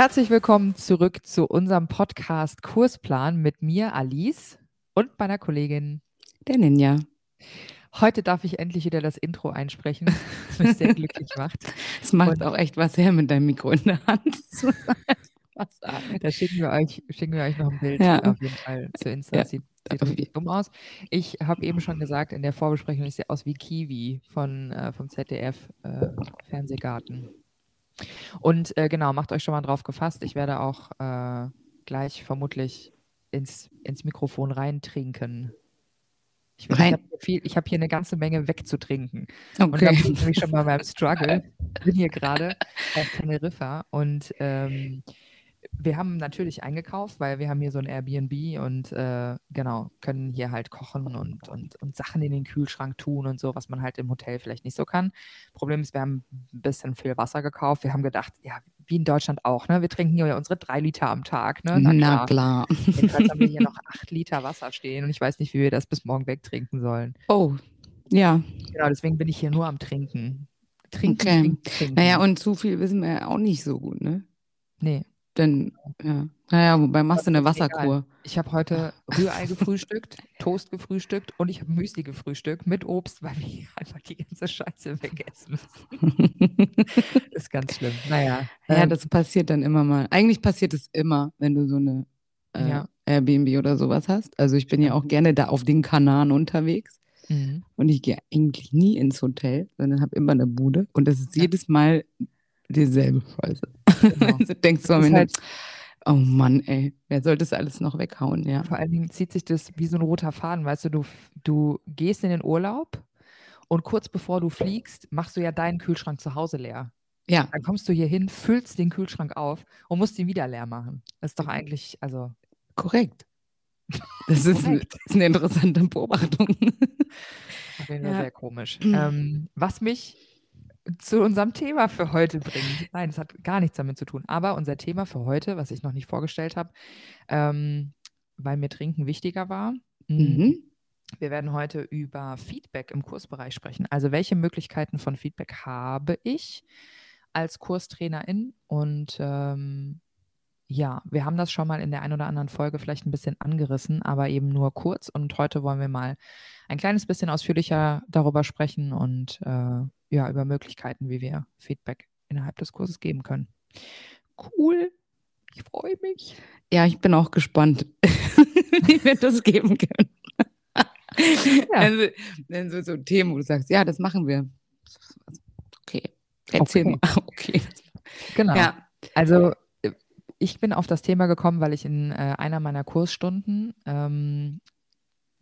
Herzlich willkommen zurück zu unserem Podcast Kursplan mit mir, Alice, und meiner Kollegin, der Ninja. Heute darf ich endlich wieder das Intro einsprechen, was mich sehr glücklich macht. Es macht und auch echt was her mit deinem Mikro in der Hand. da schicken wir, euch, schicken wir euch noch ein Bild ja. auf jeden Fall zu Insta. Ja. Sieht, sieht richtig dumm aus. Ich habe eben schon gesagt in der Vorbesprechung, ich sehe aus wie Kiwi von, äh, vom ZDF äh, Fernsehgarten. Und äh, genau, macht euch schon mal drauf gefasst. Ich werde auch äh, gleich vermutlich ins, ins Mikrofon reintrinken. Ich, ich habe hier, hab hier eine ganze Menge wegzutrinken. Okay. Und da bin ich schon mal beim Struggle. Ich bin hier gerade auf Teneriffa und ähm, wir haben natürlich eingekauft, weil wir haben hier so ein Airbnb und äh, genau, können hier halt kochen und, und, und Sachen in den Kühlschrank tun und so, was man halt im Hotel vielleicht nicht so kann. Problem ist, wir haben ein bisschen viel Wasser gekauft. Wir haben gedacht, ja, wie in Deutschland auch, ne? Wir trinken hier ja unsere drei Liter am Tag, ne? Na, Na klar. Jedenfalls haben wir hier noch acht Liter Wasser stehen und ich weiß nicht, wie wir das bis morgen wegtrinken sollen. Oh, ja. Genau, deswegen bin ich hier nur am Trinken. Trinken, okay. trinken, trinken. Naja, und zu viel wissen wir ja auch nicht so gut, ne? Nee. Denn, ja. Naja, wobei machst du eine Wasserkur. Ich habe heute Rührei gefrühstückt, Toast gefrühstückt und ich habe Müsli gefrühstückt mit Obst, weil wir einfach die ganze Scheiße wegessen müssen. ist ganz schlimm. Naja. Ja, ähm, das passiert dann immer mal. Eigentlich passiert es immer, wenn du so eine äh, ja. Airbnb oder sowas hast. Also ich bin ja auch gerne da auf den Kanaren unterwegs. Mhm. Und ich gehe eigentlich nie ins Hotel, sondern habe immer eine Bude. Und das ist ja. jedes Mal dieselbe Scheiße. Genau. du denkst so am Ende, halt, oh Mann, ey, wer soll das alles noch weghauen, ja. Vor allen Dingen zieht sich das wie so ein roter Faden, weißt du, du, du gehst in den Urlaub und kurz bevor du fliegst, machst du ja deinen Kühlschrank zu Hause leer. Ja. Dann kommst du hier hin, füllst den Kühlschrank auf und musst ihn wieder leer machen. Das ist doch eigentlich, also. Korrekt. Das ist, eine, das ist eine interessante Beobachtung. Auf jeden Fall sehr komisch. Ähm, was mich zu unserem Thema für heute bringen. Nein, es hat gar nichts damit zu tun. Aber unser Thema für heute, was ich noch nicht vorgestellt habe, ähm, weil mir Trinken wichtiger war. Hm, mhm. Wir werden heute über Feedback im Kursbereich sprechen. Also welche Möglichkeiten von Feedback habe ich als Kurstrainerin? Und ähm, ja, wir haben das schon mal in der einen oder anderen Folge vielleicht ein bisschen angerissen, aber eben nur kurz. Und heute wollen wir mal ein kleines bisschen ausführlicher darüber sprechen und äh, ja, über Möglichkeiten, wie wir Feedback innerhalb des Kurses geben können. Cool. Ich freue mich. Ja, ich bin auch gespannt, wie wir das geben können. Ja. Also, wenn so, so Themen, wo du sagst, ja, das machen wir. Okay, erzähl okay. mal. Okay. Genau. Ja. Also ich bin auf das Thema gekommen, weil ich in äh, einer meiner Kursstunden ähm,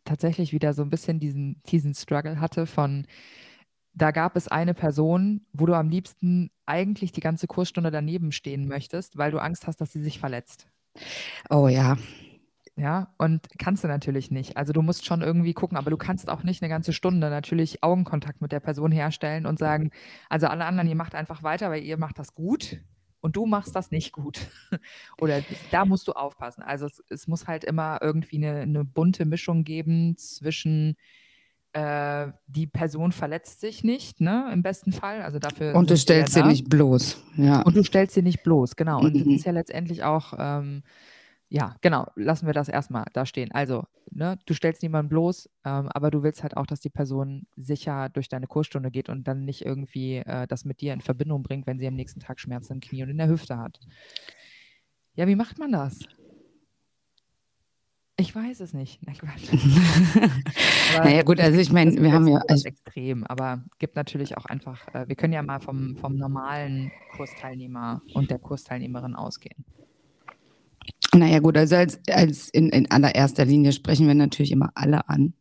tatsächlich wieder so ein bisschen diesen, diesen Struggle hatte von, da gab es eine Person, wo du am liebsten eigentlich die ganze Kursstunde daneben stehen möchtest, weil du Angst hast, dass sie sich verletzt. Oh ja. Ja, und kannst du natürlich nicht. Also du musst schon irgendwie gucken, aber du kannst auch nicht eine ganze Stunde natürlich Augenkontakt mit der Person herstellen und sagen, also alle anderen, ihr macht einfach weiter, weil ihr macht das gut und du machst das nicht gut. Oder da musst du aufpassen. Also es, es muss halt immer irgendwie eine, eine bunte Mischung geben zwischen äh, die Person verletzt sich nicht, ne, im besten Fall. Also dafür. Und du stellst sie nicht bloß. Ja. Und du stellst sie nicht bloß, genau. Und mhm. das ist ja letztendlich auch, ähm, ja, genau, lassen wir das erstmal da stehen. Also, ne, du stellst niemanden bloß, ähm, aber du willst halt auch, dass die Person sicher durch deine Kursstunde geht und dann nicht irgendwie äh, das mit dir in Verbindung bringt, wenn sie am nächsten Tag Schmerzen im Knie und in der Hüfte hat. Ja, wie macht man das? Ich weiß es nicht. Na, naja, gut, also ich meine, wir haben ja. Also extrem, aber gibt natürlich auch einfach, äh, wir können ja mal vom, vom normalen Kursteilnehmer und der Kursteilnehmerin ausgehen. Naja, gut, also als, als in, in allererster Linie sprechen wir natürlich immer alle an.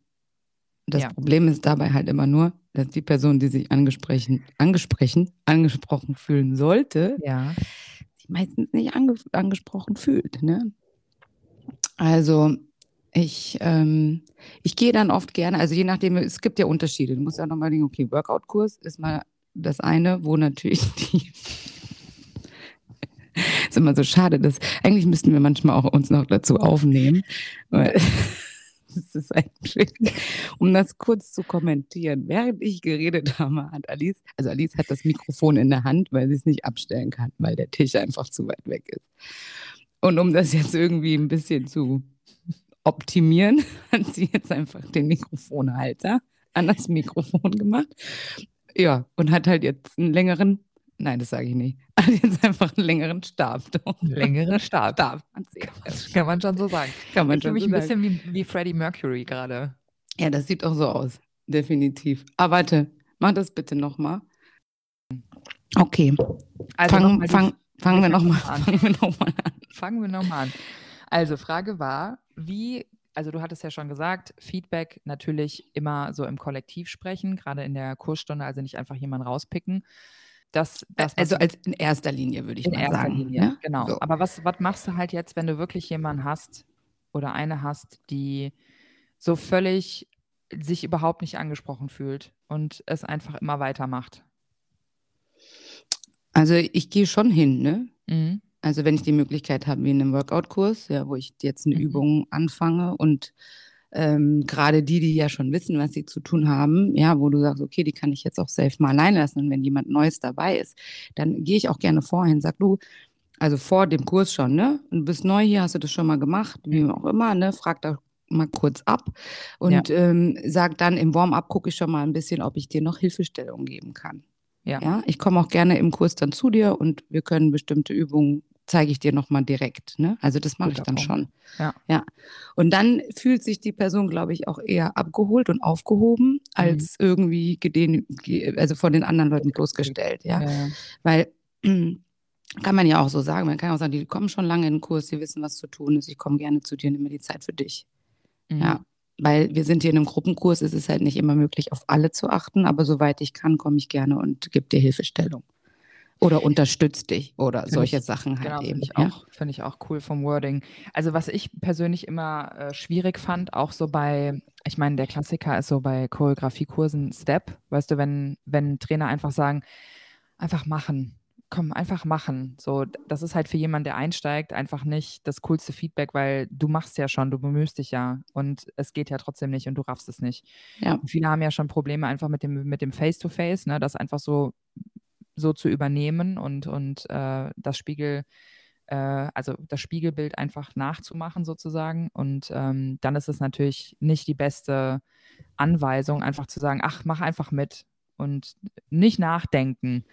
Das ja. Problem ist dabei halt immer nur, dass die Person, die sich angesprochen, angesprochen, angesprochen fühlen sollte, ja. sich meistens nicht ange, angesprochen fühlt. Ne? Also ich, ähm, ich gehe dann oft gerne, also je nachdem, es gibt ja Unterschiede. Du musst ja nochmal denken, okay, Workout-Kurs ist mal das eine, wo natürlich die immer so schade, dass eigentlich müssten wir manchmal auch uns noch dazu aufnehmen. Das ist ein Trick. Um das kurz zu kommentieren. Während ich geredet habe, hat Alice, also Alice hat das Mikrofon in der Hand, weil sie es nicht abstellen kann, weil der Tisch einfach zu weit weg ist. Und um das jetzt irgendwie ein bisschen zu optimieren, hat sie jetzt einfach den Mikrofonhalter an das Mikrofon gemacht. Ja, und hat halt jetzt einen längeren, nein, das sage ich nicht, hat jetzt einfach einen längeren Stab. Längeren Stab. Stab. Das kann man schon so sagen. Kann man ich schon mich so ein bisschen wie, wie Freddie Mercury gerade. Ja, das sieht auch so aus. Definitiv. Aber warte, mach das bitte nochmal. Okay. Also fang, noch fang, fangen wir nochmal an. Fangen wir nochmal an. Fangen wir nochmal an. Also, Frage war, wie also du hattest ja schon gesagt, Feedback natürlich immer so im Kollektiv sprechen, gerade in der Kursstunde, also nicht einfach jemanden rauspicken. Das, das, also als in erster Linie würde ich in mal erster sagen. Linie, ja? genau. So. Aber was, was machst du halt jetzt, wenn du wirklich jemanden hast oder eine hast, die so völlig sich überhaupt nicht angesprochen fühlt und es einfach immer weitermacht? Also ich gehe schon hin, ne? Mhm. Also wenn ich die Möglichkeit habe, wie in einem Workout-Kurs, ja, wo ich jetzt eine mhm. Übung anfange und ähm, gerade die, die ja schon wissen, was sie zu tun haben, ja, wo du sagst, okay, die kann ich jetzt auch safe mal allein lassen und wenn jemand Neues dabei ist, dann gehe ich auch gerne vorhin, sag du, also vor dem Kurs schon, ne? Und du bist neu hier, hast du das schon mal gemacht, wie auch immer, ne? Frag da mal kurz ab und ja. ähm, sag dann im Warm-up gucke ich schon mal ein bisschen, ob ich dir noch Hilfestellung geben kann. Ja. ja ich komme auch gerne im Kurs dann zu dir und wir können bestimmte Übungen zeige ich dir nochmal direkt. Ne? Also das mache ich dann schon. Ja. ja. Und dann fühlt sich die Person, glaube ich, auch eher abgeholt und aufgehoben, mhm. als irgendwie gedehn, also von den anderen Leuten bloßgestellt. Ja. ja. Weil kann man ja auch so sagen. Man kann auch sagen, die kommen schon lange in den Kurs, die wissen, was zu tun ist. Ich komme gerne zu dir, nimm mir die Zeit für dich. Mhm. Ja weil wir sind hier in einem Gruppenkurs, ist es halt nicht immer möglich, auf alle zu achten, aber soweit ich kann, komme ich gerne und gebe dir Hilfestellung. Oder unterstützt dich oder find solche ich, Sachen halt genau, eben. Finde ich, ja? find ich auch cool vom Wording. Also was ich persönlich immer äh, schwierig fand, auch so bei, ich meine, der Klassiker ist so bei Choreografiekursen Step, weißt du, wenn, wenn Trainer einfach sagen, einfach machen, komm, einfach machen. So, das ist halt für jemanden, der einsteigt, einfach nicht das coolste Feedback, weil du machst ja schon, du bemühst dich ja und es geht ja trotzdem nicht und du raffst es nicht. Ja. viele haben ja schon Probleme einfach mit dem, mit dem Face-to-Face, ne, das einfach so, so zu übernehmen und, und äh, das Spiegel, äh, also das Spiegelbild einfach nachzumachen sozusagen. Und ähm, dann ist es natürlich nicht die beste Anweisung, einfach zu sagen, ach, mach einfach mit und nicht nachdenken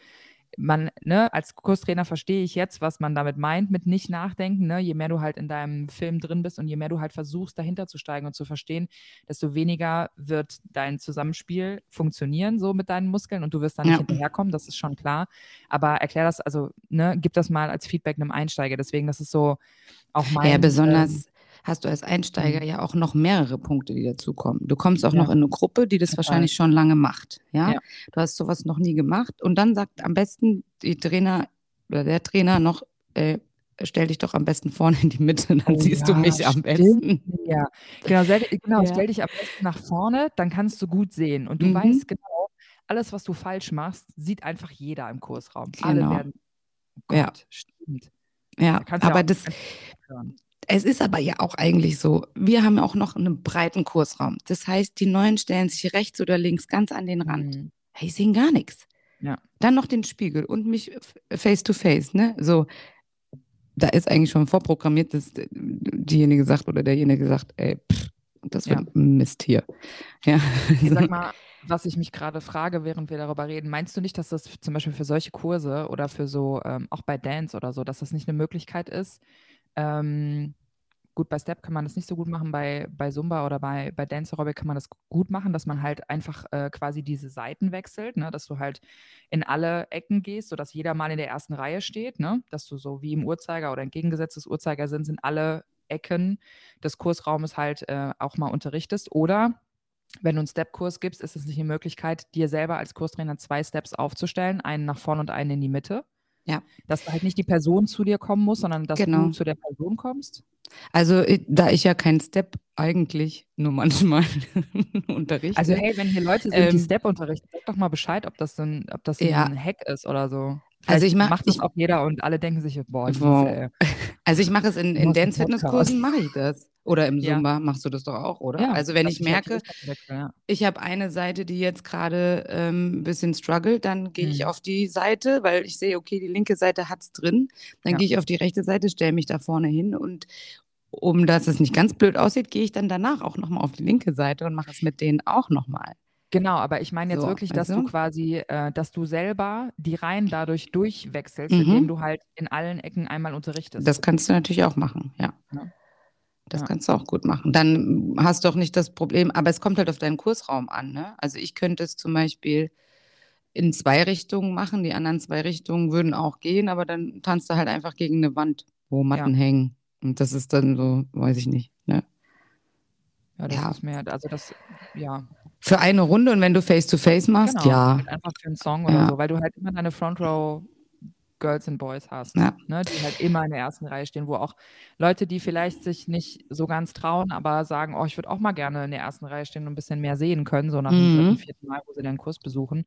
man, ne, als Kurstrainer verstehe ich jetzt, was man damit meint, mit nicht nachdenken. Ne? Je mehr du halt in deinem Film drin bist und je mehr du halt versuchst, dahinter zu steigen und zu verstehen, desto weniger wird dein Zusammenspiel funktionieren, so mit deinen Muskeln und du wirst dann ja. nicht hinterherkommen, das ist schon klar. Aber erklär das, also, ne, gib das mal als Feedback einem Einsteiger. Deswegen, das ist so auch mein. Ja, besonders. Ähm, hast du als Einsteiger mhm. ja auch noch mehrere Punkte, die dazukommen. Du kommst auch ja. noch in eine Gruppe, die das Total. wahrscheinlich schon lange macht. Ja? ja? Du hast sowas noch nie gemacht. Und dann sagt am besten die Trainer oder der Trainer noch, äh, stell dich doch am besten vorne in die Mitte, dann oh, siehst ja, du mich am besten. Ja, genau, genau ja. stell dich am besten nach vorne, dann kannst du gut sehen. Und du mhm. weißt genau, alles, was du falsch machst, sieht einfach jeder im Kursraum. Genau. Alle werden, oh Gott, ja. stimmt. Ja, aber das, es ist aber ja auch eigentlich so, wir haben auch noch einen breiten Kursraum. Das heißt, die Neuen stellen sich rechts oder links ganz an den Rand. Mhm. Hey, sehen gar nichts. Ja. Dann noch den Spiegel und mich face to face, ne? So, da ist eigentlich schon vorprogrammiert, dass diejenige sagt oder derjenige sagt, ey, pff, das wird ja. Mist hier. Ja. Ich sag mal, was ich mich gerade frage, während wir darüber reden, meinst du nicht, dass das zum Beispiel für solche Kurse oder für so, ähm, auch bei Dance oder so, dass das nicht eine Möglichkeit ist, ähm, gut, bei Step kann man das nicht so gut machen, bei, bei Zumba oder bei, bei Dance Aerobic kann man das gut machen, dass man halt einfach äh, quasi diese Seiten wechselt, ne? dass du halt in alle Ecken gehst, sodass jeder mal in der ersten Reihe steht, ne? dass du so wie im Uhrzeiger oder entgegengesetztes Uhrzeiger sind, sind alle Ecken des Kursraumes halt äh, auch mal unterrichtest. Oder wenn du einen Step-Kurs gibst, ist es nicht eine Möglichkeit, dir selber als Kurstrainer zwei Steps aufzustellen, einen nach vorne und einen in die Mitte. Ja. Dass halt nicht die Person zu dir kommen muss, sondern dass genau. du zu der Person kommst? Also, da ich ja keinen Step eigentlich nur manchmal unterrichte. Also, hey, wenn hier Leute sind, ähm, die Step unterrichten, sag doch mal Bescheid, ob das, ein, ob das ja. ein Hack ist oder so. Also ich mach, macht das auch jeder und alle denken sich, boah, boah. also ich mache es in, in Dance-Fitness-Kursen, mache ich das. Oder im Zumba ja. machst du das doch auch, oder? Ja, also wenn ich merke, ja. ich habe eine Seite, die jetzt gerade ähm, ein bisschen struggelt, dann gehe mhm. ich auf die Seite, weil ich sehe, okay, die linke Seite hat es drin. Dann gehe ich auf die rechte Seite, stelle mich da vorne hin und um dass es nicht ganz blöd aussieht, gehe ich dann danach auch nochmal auf die linke Seite und mache es mit denen auch nochmal. Genau, aber ich meine jetzt so, wirklich, dass also? du quasi, äh, dass du selber die Reihen dadurch durchwechselst, mhm. indem du halt in allen Ecken einmal unterrichtest. Das kannst du natürlich auch machen, ja. ja. Das ja. kannst du auch gut machen. Dann hast du auch nicht das Problem, aber es kommt halt auf deinen Kursraum an. Ne? Also ich könnte es zum Beispiel in zwei Richtungen machen, die anderen zwei Richtungen würden auch gehen, aber dann tanzt du halt einfach gegen eine Wand, wo Matten ja. hängen. Und das ist dann so, weiß ich nicht. Ne? Ja, das ja. ist mehr, also das, ja. Für eine Runde und wenn du Face-to-Face -face machst, genau, ja. Einfach für einen Song oder so, weil du halt immer deine Front Row Girls and Boys hast, ja. ne, die halt immer in der ersten Reihe stehen, wo auch Leute, die vielleicht sich nicht so ganz trauen, aber sagen, oh, ich würde auch mal gerne in der ersten Reihe stehen und ein bisschen mehr sehen können, so nach mhm. dem dritten, vierten Mal, wo sie den Kurs besuchen,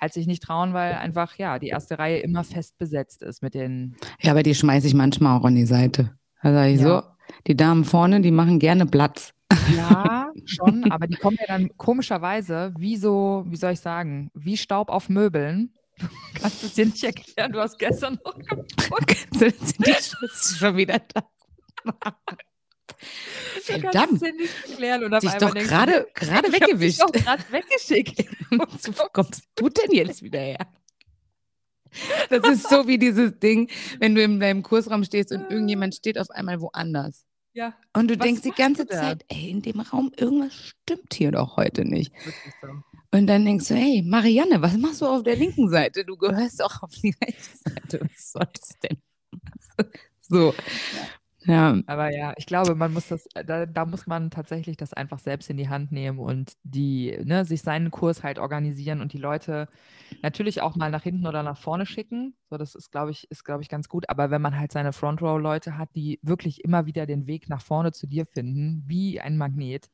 halt sich nicht trauen, weil einfach, ja, die erste Reihe immer fest besetzt ist mit den. Ja, aber die schmeiße ich manchmal auch an die Seite. Da sage ich ja. so, die Damen vorne, die machen gerne Platz. Ja, schon, aber die kommen ja dann komischerweise wie so, wie soll ich sagen, wie Staub auf Möbeln Du kannst es dir nicht erklären, du hast gestern noch geguckt. Sind die Schüsse schon wieder da? Verdammt. Du erklären Dich doch gerade gerade weggewischt. Ich gerade weggeschickt. Wo kommst du denn jetzt wieder her? Das ist so wie dieses Ding, wenn du in deinem Kursraum stehst und irgendjemand steht auf einmal woanders. Ja. Und du denkst die ganze Zeit, ey, in dem Raum, irgendwas stimmt hier doch heute nicht. So. Und dann denkst du, hey, Marianne, was machst du auf der linken Seite? Du gehörst auch auf die rechte Seite. Was soll das denn? So. Ja. Aber ja, ich glaube, man muss das, da, da, muss man tatsächlich das einfach selbst in die Hand nehmen und die, ne, sich seinen Kurs halt organisieren und die Leute natürlich auch mal nach hinten oder nach vorne schicken. So, das ist, glaube ich, ist, glaube ich, ganz gut. Aber wenn man halt seine Front Row Leute hat, die wirklich immer wieder den Weg nach vorne zu dir finden, wie ein Magnet,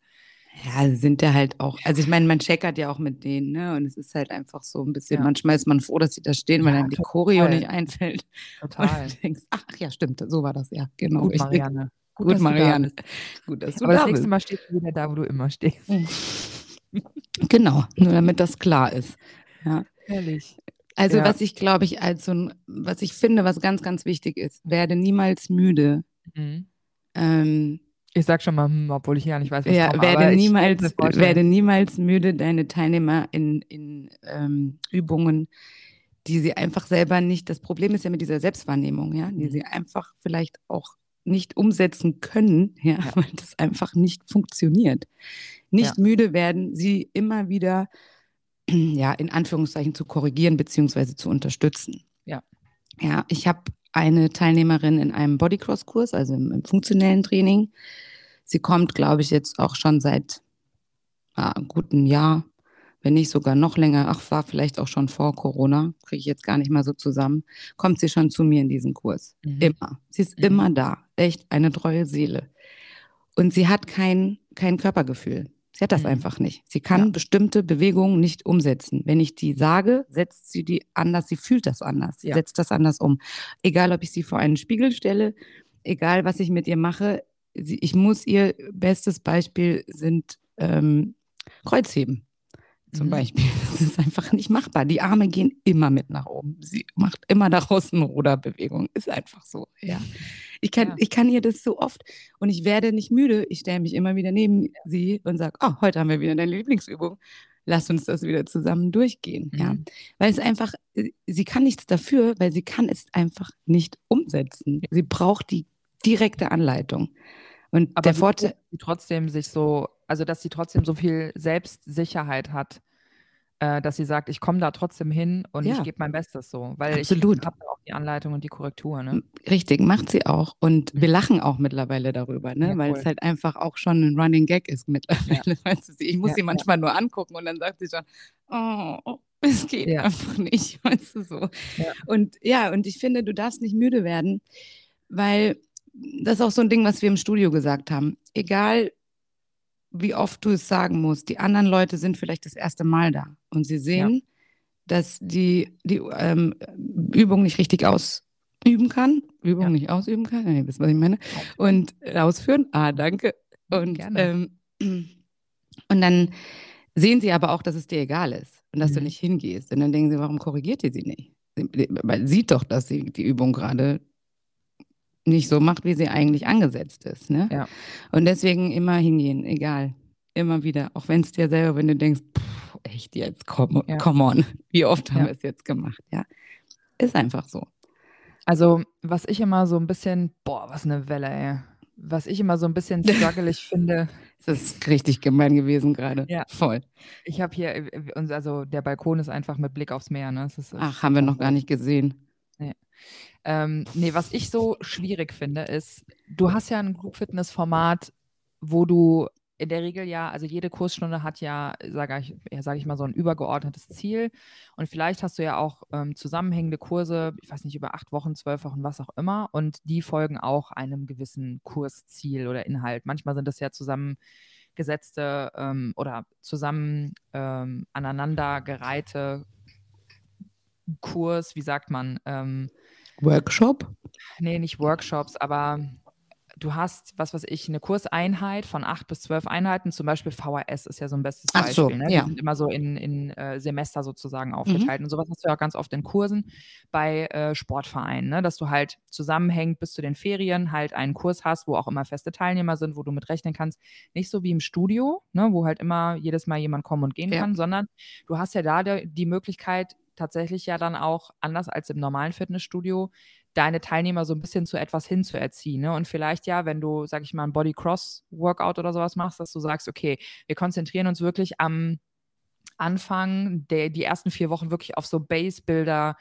ja, sind ja halt auch, also ich meine, man checkert ja auch mit denen, ne? Und es ist halt einfach so ein bisschen, ja. manchmal ist man froh, dass sie da stehen, weil ja, einem die Choreo nicht einfällt. Total. Und du denkst, ach ja, stimmt, so war das, ja, genau. Gut, Marianne. Gut, Gut Marianne. Da Gut, dass du Aber da das nächste Mal stehst du wieder da, wo du immer stehst. genau, nur damit das klar ist. Ja. Herrlich. Also, ja. was ich glaube ich als so ein, was ich finde, was ganz, ganz wichtig ist, werde niemals müde. Mhm. Ähm, ich sag schon mal, hm, obwohl ich ja nicht weiß, was ja, komme, werde niemals, werde niemals müde, deine Teilnehmer in, in ähm, Übungen, die sie einfach selber nicht, das Problem ist ja mit dieser Selbstwahrnehmung, ja, die mhm. sie einfach vielleicht auch nicht umsetzen können, ja, ja. weil das einfach nicht funktioniert. Nicht ja. müde werden, sie immer wieder, ja, in Anführungszeichen zu korrigieren bzw. zu unterstützen. Ja. Ja, ich habe eine Teilnehmerin in einem Bodycross-Kurs, also im, im, funktionellen Training. Sie kommt, glaube ich, jetzt auch schon seit ja, einem guten Jahr, wenn nicht sogar noch länger, ach, war vielleicht auch schon vor Corona, kriege ich jetzt gar nicht mal so zusammen, kommt sie schon zu mir in diesen Kurs. Mhm. Immer. Sie ist mhm. immer da. Echt eine treue Seele. Und sie hat kein, kein Körpergefühl. Sie hat das mhm. einfach nicht. Sie kann ja. bestimmte Bewegungen nicht umsetzen. Wenn ich die sage, setzt sie die anders, sie fühlt das anders, sie ja. setzt das anders um. Egal, ob ich sie vor einen Spiegel stelle, egal, was ich mit ihr mache, sie, ich muss ihr, bestes Beispiel sind ähm, Kreuzheben zum mhm. Beispiel. Das ist einfach nicht machbar. Die Arme gehen immer mit nach oben. Sie macht immer daraus eine Ruderbewegung. Ist einfach so, ja. Ich kann, ja. ich kann ihr das so oft und ich werde nicht müde. Ich stelle mich immer wieder neben sie und sage, oh, heute haben wir wieder deine Lieblingsübung. Lass uns das wieder zusammen durchgehen. Mhm. Ja? Weil es einfach, sie kann nichts dafür, weil sie kann es einfach nicht umsetzen. Sie braucht die direkte Anleitung. Und Aber der Vorteil. trotzdem sich so, also dass sie trotzdem so viel Selbstsicherheit hat, äh, dass sie sagt, ich komme da trotzdem hin und ja. ich gebe mein Bestes so, weil Absolut. ich habe auch die Anleitung und die Korrektur. Ne? Richtig, macht sie auch. Und wir lachen auch mittlerweile darüber, ne? Ja, weil cool. es halt einfach auch schon ein Running Gag ist mittlerweile. Ja. Ich muss sie manchmal nur angucken und dann sagt sie schon, oh, oh es geht einfach nicht, weißt du so. Und ja, und ich finde, du darfst nicht müde werden, weil das ist auch so ein Ding, was wir im Studio gesagt haben. Egal, wie oft du es sagen musst, die anderen Leute sind vielleicht das erste Mal da und sie sehen, ja. dass die, die ähm, Übung nicht richtig ausüben kann. Übung ja. nicht ausüben kann, nee, wisst was ich meine. Und ausführen. Ah, danke. Und, Gerne. Ähm, und dann sehen sie aber auch, dass es dir egal ist und dass mhm. du nicht hingehst. Und dann denken sie, warum korrigiert ihr sie nicht? Man sieht doch, dass sie die Übung gerade nicht so macht, wie sie eigentlich angesetzt ist. Ne? Ja. Und deswegen immer hingehen, egal. Immer wieder. Auch wenn es dir selber, wenn du denkst, pff, echt jetzt, come, ja. come on, wie oft haben ja. wir es jetzt gemacht? Ja. Ist einfach so. Also, was ich immer so ein bisschen, boah, was eine Welle, ey. Was ich immer so ein bisschen struggelig finde. Das ist richtig gemein gewesen gerade. Ja. Voll. Ich habe hier, äh, also der Balkon ist einfach mit Blick aufs Meer. Ne? Ist, Ach, haben wir noch gar nicht gesehen. Ähm, nee, was ich so schwierig finde, ist, du hast ja ein Group Fitness Format, wo du in der Regel ja, also jede Kursstunde hat ja, sage ich, ja, sag ich mal, so ein übergeordnetes Ziel. Und vielleicht hast du ja auch ähm, zusammenhängende Kurse, ich weiß nicht, über acht Wochen, zwölf Wochen, was auch immer. Und die folgen auch einem gewissen Kursziel oder Inhalt. Manchmal sind das ja zusammengesetzte ähm, oder zusammen ähm, aneinandergereihte Kurs, wie sagt man? Ähm, Workshop? Nee, nicht Workshops, aber du hast, was weiß ich, eine Kurseinheit von acht bis zwölf Einheiten, zum Beispiel VHS ist ja so ein bestes Beispiel. So, ne? ja. Die sind immer so in, in äh, Semester sozusagen mhm. aufgeteilt. Mhm. Und sowas hast du ja auch ganz oft in Kursen bei äh, Sportvereinen, ne? dass du halt zusammenhängend bis zu den Ferien halt einen Kurs hast, wo auch immer feste Teilnehmer sind, wo du mit rechnen kannst. Nicht so wie im Studio, ne? wo halt immer jedes Mal jemand kommen und gehen ja. kann, sondern du hast ja da die Möglichkeit, tatsächlich ja dann auch anders als im normalen Fitnessstudio deine Teilnehmer so ein bisschen zu etwas hinzuerziehen. Ne? Und vielleicht ja, wenn du, sag ich mal, ein Body-Cross-Workout oder sowas machst, dass du sagst, okay, wir konzentrieren uns wirklich am Anfang, der, die ersten vier Wochen wirklich auf so Base-Builder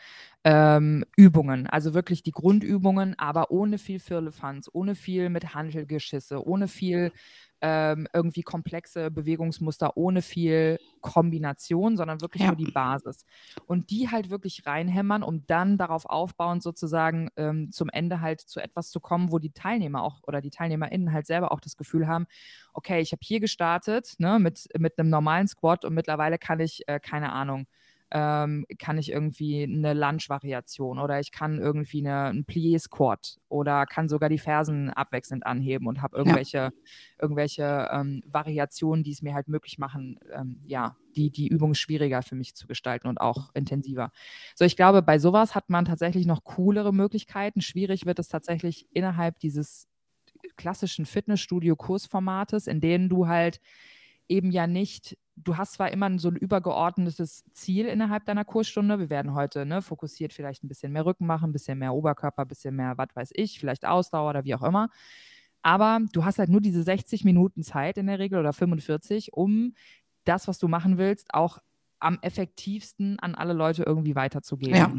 ähm, Übungen, also wirklich die Grundübungen, aber ohne viel Firlefanz, ohne viel mit Handelgeschisse, ohne viel ähm, irgendwie komplexe Bewegungsmuster ohne viel Kombination, sondern wirklich ja. nur die Basis. Und die halt wirklich reinhämmern, um dann darauf aufbauend sozusagen ähm, zum Ende halt zu etwas zu kommen, wo die Teilnehmer auch oder die TeilnehmerInnen halt selber auch das Gefühl haben, okay, ich habe hier gestartet ne, mit, mit einem normalen Squat und mittlerweile kann ich, äh, keine Ahnung, ähm, kann ich irgendwie eine Lunge-Variation oder ich kann irgendwie eine, einen Plié-Squat oder kann sogar die Fersen abwechselnd anheben und habe irgendwelche, ja. irgendwelche ähm, Variationen, die es mir halt möglich machen, ähm, ja, die, die Übung schwieriger für mich zu gestalten und auch intensiver. So, ich glaube, bei sowas hat man tatsächlich noch coolere Möglichkeiten. Schwierig wird es tatsächlich innerhalb dieses klassischen Fitnessstudio-Kursformates, in denen du halt eben ja nicht du hast zwar immer so ein übergeordnetes Ziel innerhalb deiner Kursstunde. Wir werden heute ne, fokussiert vielleicht ein bisschen mehr Rücken machen, ein bisschen mehr Oberkörper, ein bisschen mehr, was weiß ich, vielleicht Ausdauer oder wie auch immer. Aber du hast halt nur diese 60 Minuten Zeit in der Regel oder 45, um das, was du machen willst, auch am effektivsten an alle Leute irgendwie weiterzugeben. Ja.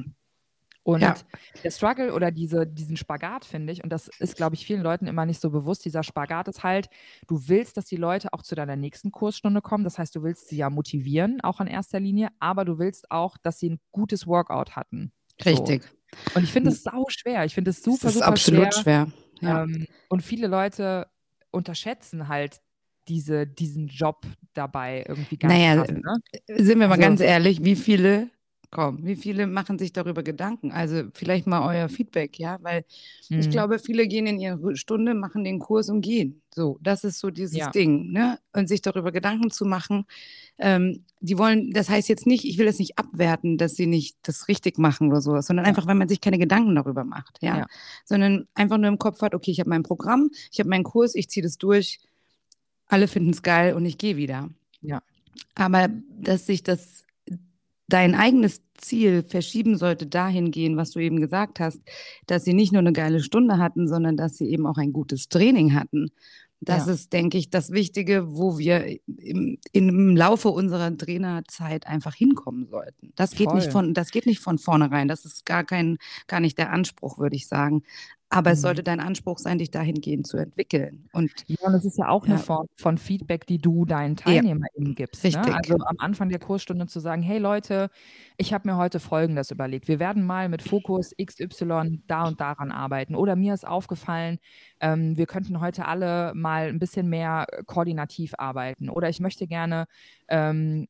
Und ja. der Struggle oder diese, diesen Spagat, finde ich, und das ist, glaube ich, vielen Leuten immer nicht so bewusst, dieser Spagat ist halt, du willst, dass die Leute auch zu deiner nächsten Kursstunde kommen. Das heißt, du willst sie ja motivieren, auch in erster Linie, aber du willst auch, dass sie ein gutes Workout hatten. Richtig. So. Und ich finde es sau schwer. Ich finde es super, das ist super absolut schwer. schwer. Ja. Ähm, und viele Leute unterschätzen halt diese, diesen Job dabei irgendwie ganz naja, krass, ne? Sind wir mal also, ganz ehrlich, wie viele Komm, wie viele machen sich darüber Gedanken? Also vielleicht mal euer Feedback, ja, weil mhm. ich glaube, viele gehen in ihre Stunde, machen den Kurs und gehen. So, das ist so dieses ja. Ding, ne? Und sich darüber Gedanken zu machen. Ähm, die wollen, das heißt jetzt nicht, ich will das nicht abwerten, dass sie nicht das richtig machen oder sowas, sondern ja. einfach, wenn man sich keine Gedanken darüber macht, ja? ja. Sondern einfach nur im Kopf hat, okay, ich habe mein Programm, ich habe meinen Kurs, ich ziehe das durch, alle finden es geil und ich gehe wieder. Ja. Aber dass sich das dein eigenes Ziel verschieben sollte dahingehend, was du eben gesagt hast, dass sie nicht nur eine geile Stunde hatten, sondern dass sie eben auch ein gutes Training hatten. Das ja. ist, denke ich, das Wichtige, wo wir im, im Laufe unserer Trainerzeit einfach hinkommen sollten. Das geht nicht von, das geht nicht von vornherein. Das ist gar kein, gar nicht der Anspruch, würde ich sagen. Aber mhm. es sollte dein Anspruch sein, dich dahingehend zu entwickeln. Und, ja, und das ist ja auch ja. eine Form von Feedback, die du deinen TeilnehmerInnen ja. gibst. Ne? Richtig. Ne? Also am Anfang der Kursstunde zu sagen, hey Leute, ich habe mir heute Folgendes überlegt. Wir werden mal mit Fokus XY da und daran arbeiten. Oder mir ist aufgefallen, ähm, wir könnten heute alle mal ein bisschen mehr koordinativ arbeiten. Oder ich möchte gerne ähm,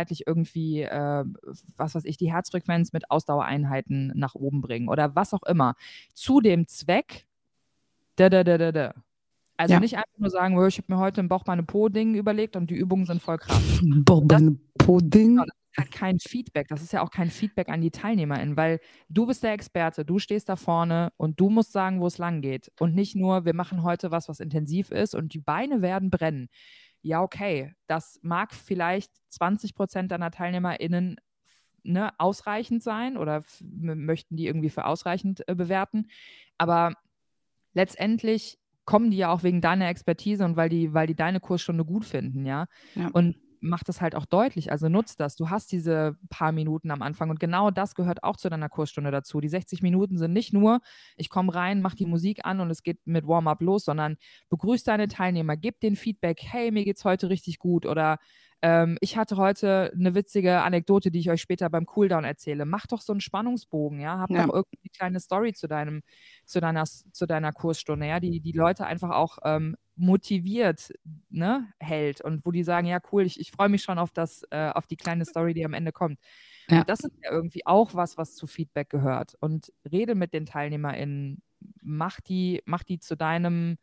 zeitlich irgendwie, äh, was weiß ich, die Herzfrequenz mit Ausdauereinheiten nach oben bringen oder was auch immer. Zu dem Zweck, da, da, da, da, da. Also ja. nicht einfach nur sagen, oh, ich habe mir heute ein Bauchbeine-Po-Ding überlegt und die Übungen sind voll krass. Bauchbeine-Po-Ding? Genau, halt kein Feedback. Das ist ja auch kein Feedback an die TeilnehmerInnen, weil du bist der Experte, du stehst da vorne und du musst sagen, wo es lang geht. Und nicht nur, wir machen heute was, was intensiv ist und die Beine werden brennen. Ja, okay, das mag vielleicht 20 Prozent deiner TeilnehmerInnen ne, ausreichend sein oder möchten die irgendwie für ausreichend äh, bewerten. Aber letztendlich kommen die ja auch wegen deiner Expertise und weil die, weil die deine Kursstunde gut finden, ja. ja. Und mach das halt auch deutlich. Also nutzt das. Du hast diese paar Minuten am Anfang und genau das gehört auch zu deiner Kursstunde dazu. Die 60 Minuten sind nicht nur, ich komme rein, mach die Musik an und es geht mit Warm-up los, sondern begrüß deine Teilnehmer, gib den Feedback, hey, mir geht's heute richtig gut oder ähm, ich hatte heute eine witzige Anekdote, die ich euch später beim Cooldown erzähle. Mach doch so einen Spannungsbogen, ja. Hab ja. doch irgendwie eine kleine Story zu deinem, zu deiner, zu deiner Kursstunde, ja, die die Leute einfach auch ähm, motiviert ne, hält und wo die sagen, ja, cool, ich, ich freue mich schon auf das, äh, auf die kleine Story, die am Ende kommt. Ja. das ist ja irgendwie auch was, was zu Feedback gehört. Und rede mit den TeilnehmerInnen, mach die, mach die zu deinem,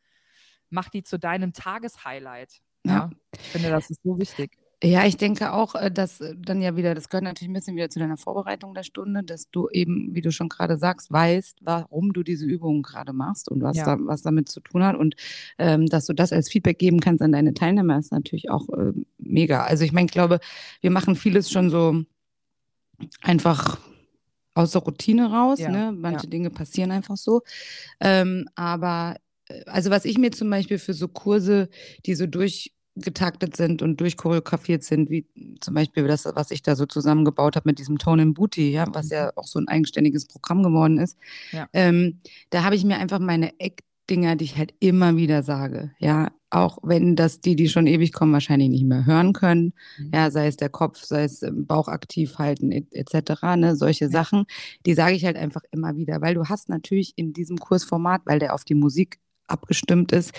mach die zu deinem Tageshighlight. Ja. ja. Ich finde, das ist so wichtig. Ja, ich denke auch, äh, dass äh, dann ja wieder, das gehört natürlich ein bisschen wieder zu deiner Vorbereitung der Stunde, dass du eben, wie du schon gerade sagst, weißt, warum du diese Übungen gerade machst und was, ja. da, was damit zu tun hat. Und ähm, dass du das als Feedback geben kannst an deine Teilnehmer, ist natürlich auch äh, mega. Also ich meine, ich glaube, wir machen vieles schon so einfach aus der Routine raus. Ja. Ne? Manche ja. Dinge passieren einfach so. Ähm, aber äh, also was ich mir zum Beispiel für so Kurse, die so durch getaktet sind und durchchoreografiert sind, wie zum Beispiel das, was ich da so zusammengebaut habe mit diesem Tone and Booty, ja, was ja auch so ein eigenständiges Programm geworden ist. Ja. Ähm, da habe ich mir einfach meine Eckdinger, die ich halt immer wieder sage, ja, auch wenn das die, die schon ewig kommen, wahrscheinlich nicht mehr hören können, mhm. ja, sei es der Kopf, sei es Bauch aktiv halten etc., ne, solche ja. Sachen, die sage ich halt einfach immer wieder, weil du hast natürlich in diesem Kursformat, weil der auf die Musik abgestimmt ist,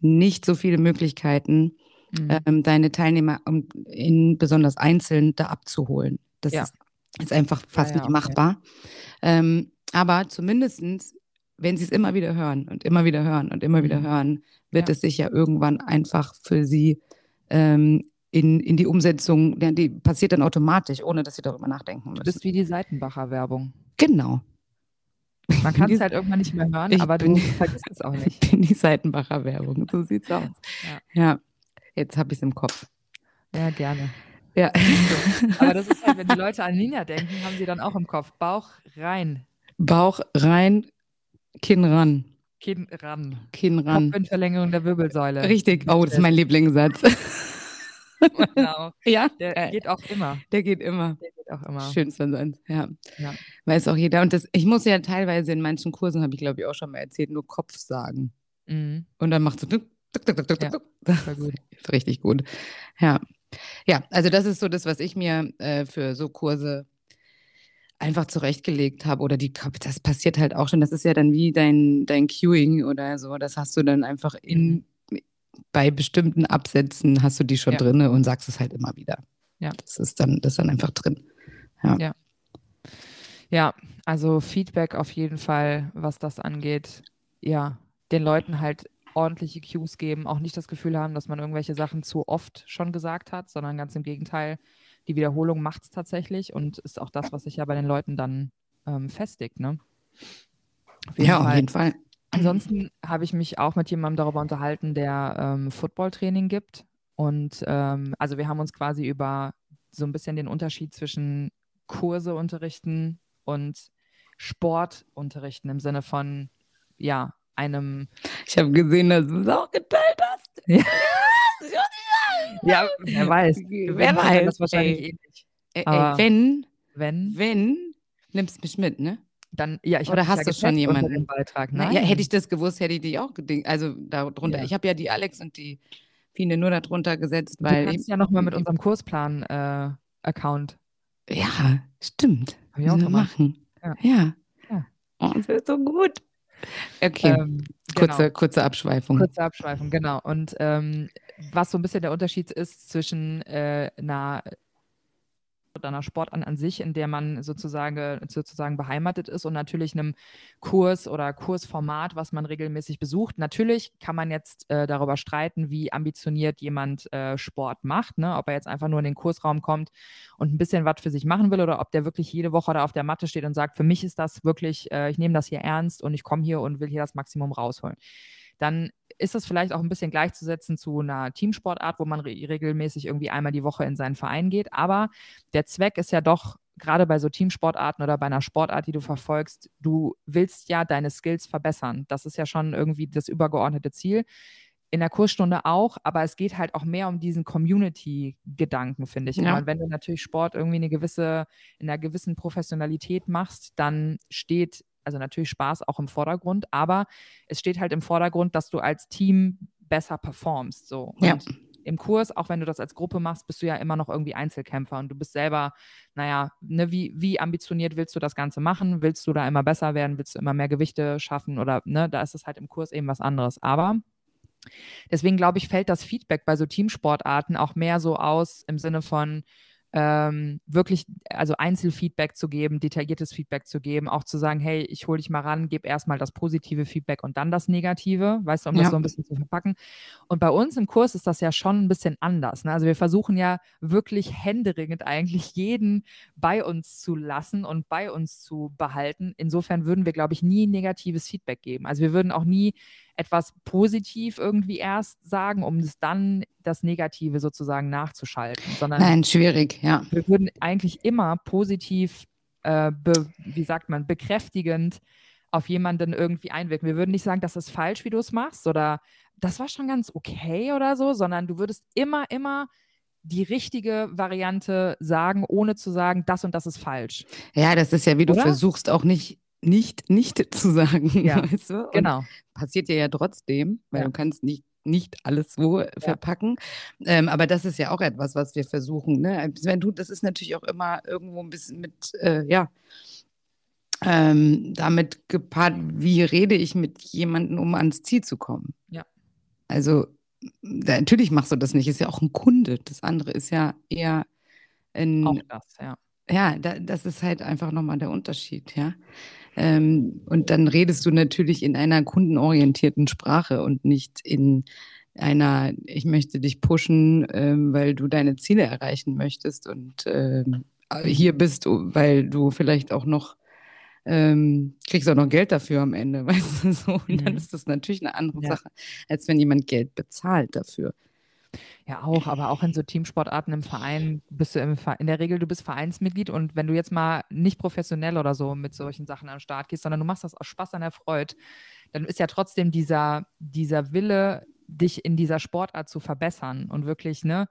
nicht so viele Möglichkeiten, mhm. ähm, deine Teilnehmer um, in besonders einzeln da abzuholen. Das ja. ist, ist, einfach fast ja, ja, nicht machbar. Ähm, aber zumindest, wenn sie es immer wieder hören und immer wieder hören und immer wieder mhm. hören, wird es sich ja irgendwann einfach für sie ähm, in, in die Umsetzung, die passiert dann automatisch, ohne dass sie darüber nachdenken müssen. Du bist wie die Seitenbacher Werbung. Genau. Man kann es halt irgendwann nicht mehr hören, ich aber bin, du vergisst es auch nicht. Ich bin die Seitenbacher Werbung, so sieht's aus. Ja. ja. Jetzt habe ich es im Kopf. Ja, gerne. Ja. Aber das ist halt, wenn die Leute an Ninja denken, haben sie dann auch im Kopf. Bauch rein. Bauch rein, Kinn ran. Kinn ran. Kinn ran. Verlängerung der Wirbelsäule. Richtig. Oh, das ist mein Lieblingssatz. Genau. Ja. Der äh, geht auch immer. Der geht immer. Der geht auch immer. Schönster Satz, ja. ja. Weiß auch jeder. Und das, ich muss ja teilweise in manchen Kursen, habe ich glaube ich auch schon mal erzählt, nur Kopf sagen. Mhm. Und dann macht so Tuk, tuk, tuk, ja, das ist richtig gut. Ja. Ja, also das ist so das, was ich mir äh, für so Kurse einfach zurechtgelegt habe. Oder die, das passiert halt auch schon. Das ist ja dann wie dein, dein Queuing oder so. Das hast du dann einfach in, mhm. bei bestimmten Absätzen hast du die schon ja. drin und sagst es halt immer wieder. Ja. Das ist dann, das ist dann einfach drin. Ja. ja. Ja, also Feedback auf jeden Fall, was das angeht. Ja, den Leuten halt ordentliche Cues geben, auch nicht das Gefühl haben, dass man irgendwelche Sachen zu oft schon gesagt hat, sondern ganz im Gegenteil, die Wiederholung macht es tatsächlich und ist auch das, was sich ja bei den Leuten dann ähm, festigt. Ne? Auf ja, Fall. auf jeden Fall. Ansonsten habe ich mich auch mit jemandem darüber unterhalten, der ähm, Footballtraining gibt. Und ähm, also wir haben uns quasi über so ein bisschen den Unterschied zwischen Kurse unterrichten und Sport unterrichten im Sinne von, ja, einem. Ich habe gesehen, dass du es auch geteilt hast. Ja, ja wer weiß. Wer weiß. Das wahrscheinlich ey. ähnlich. Ey, ey, wenn, wenn, wenn, nimmst mich mit, ne? Dann, ja, ich Oder hast ja du schon jemanden? Beitrag, ne? ja, hätte ich das gewusst, hätte ich die auch gedingt. Also darunter. Ja. Ich habe ja die Alex und die Fine nur darunter gesetzt, weil. Du kannst ja nochmal mit unserem Kursplan-Account. Äh, ja, stimmt. Hab ich auch machen. Ja. ja. ja. Oh, das wird so gut. Okay, ähm, kurze, genau. kurze Abschweifung. Kurze Abschweifung, genau. Und ähm, was so ein bisschen der Unterschied ist zwischen äh, einer oder einer Sportart an sich, in der man sozusagen, sozusagen beheimatet ist und natürlich einem Kurs oder Kursformat, was man regelmäßig besucht. Natürlich kann man jetzt äh, darüber streiten, wie ambitioniert jemand äh, Sport macht, ne? ob er jetzt einfach nur in den Kursraum kommt und ein bisschen was für sich machen will oder ob der wirklich jede Woche da auf der Matte steht und sagt, für mich ist das wirklich, äh, ich nehme das hier ernst und ich komme hier und will hier das Maximum rausholen. Dann ist das vielleicht auch ein bisschen gleichzusetzen zu einer Teamsportart, wo man re regelmäßig irgendwie einmal die Woche in seinen Verein geht. Aber der Zweck ist ja doch, gerade bei so Teamsportarten oder bei einer Sportart, die du verfolgst, du willst ja deine Skills verbessern. Das ist ja schon irgendwie das übergeordnete Ziel. In der Kursstunde auch, aber es geht halt auch mehr um diesen Community-Gedanken, finde ich. Ja. Und wenn du natürlich Sport irgendwie eine gewisse, in einer gewissen Professionalität machst, dann steht also natürlich Spaß auch im Vordergrund, aber es steht halt im Vordergrund, dass du als Team besser performst. So. Und ja. im Kurs, auch wenn du das als Gruppe machst, bist du ja immer noch irgendwie Einzelkämpfer und du bist selber, naja, ne, wie, wie ambitioniert willst du das Ganze machen? Willst du da immer besser werden? Willst du immer mehr Gewichte schaffen? Oder ne, da ist es halt im Kurs eben was anderes. Aber deswegen glaube ich, fällt das Feedback bei so Teamsportarten auch mehr so aus im Sinne von, ähm, wirklich, also Einzelfeedback zu geben, detailliertes Feedback zu geben, auch zu sagen, hey, ich hole dich mal ran, gebe erstmal das positive Feedback und dann das negative, weißt du, um ja. das so ein bisschen zu verpacken. Und bei uns im Kurs ist das ja schon ein bisschen anders. Ne? Also wir versuchen ja wirklich händeringend eigentlich jeden bei uns zu lassen und bei uns zu behalten. Insofern würden wir, glaube ich, nie negatives Feedback geben. Also wir würden auch nie etwas positiv irgendwie erst sagen, um es dann das Negative sozusagen nachzuschalten. Sondern Nein, schwierig, ja. Wir würden eigentlich immer positiv, äh, be, wie sagt man, bekräftigend auf jemanden irgendwie einwirken. Wir würden nicht sagen, das ist falsch, wie du es machst oder das war schon ganz okay oder so, sondern du würdest immer, immer die richtige Variante sagen, ohne zu sagen, das und das ist falsch. Ja, das ist ja, wie du oder? versuchst, auch nicht nicht, nicht zu sagen. Ja, weißt du? genau. Passiert dir ja trotzdem, weil ja. du kannst nicht nicht alles so ja. verpacken. Ähm, aber das ist ja auch etwas, was wir versuchen. Ne? Wenn du, das ist natürlich auch immer irgendwo ein bisschen mit, äh, ja, ähm, damit gepaart, wie rede ich mit jemandem, um ans Ziel zu kommen. Ja. Also natürlich machst du das nicht, ist ja auch ein Kunde. Das andere ist ja eher ein. Auch das, ja. Ja, da, das ist halt einfach nochmal der Unterschied, ja. Ähm, und dann redest du natürlich in einer kundenorientierten Sprache und nicht in einer, ich möchte dich pushen, ähm, weil du deine Ziele erreichen möchtest und ähm, hier bist, weil du vielleicht auch noch ähm, kriegst auch noch Geld dafür am Ende, weißt du so. Und dann mhm. ist das natürlich eine andere ja. Sache, als wenn jemand Geld bezahlt dafür. Ja, auch, aber auch in so Teamsportarten im Verein bist du im in der Regel, du bist Vereinsmitglied und wenn du jetzt mal nicht professionell oder so mit solchen Sachen am Start gehst, sondern du machst das aus Spaß an der Freude, dann ist ja trotzdem dieser, dieser Wille, dich in dieser Sportart zu verbessern und wirklich, ne,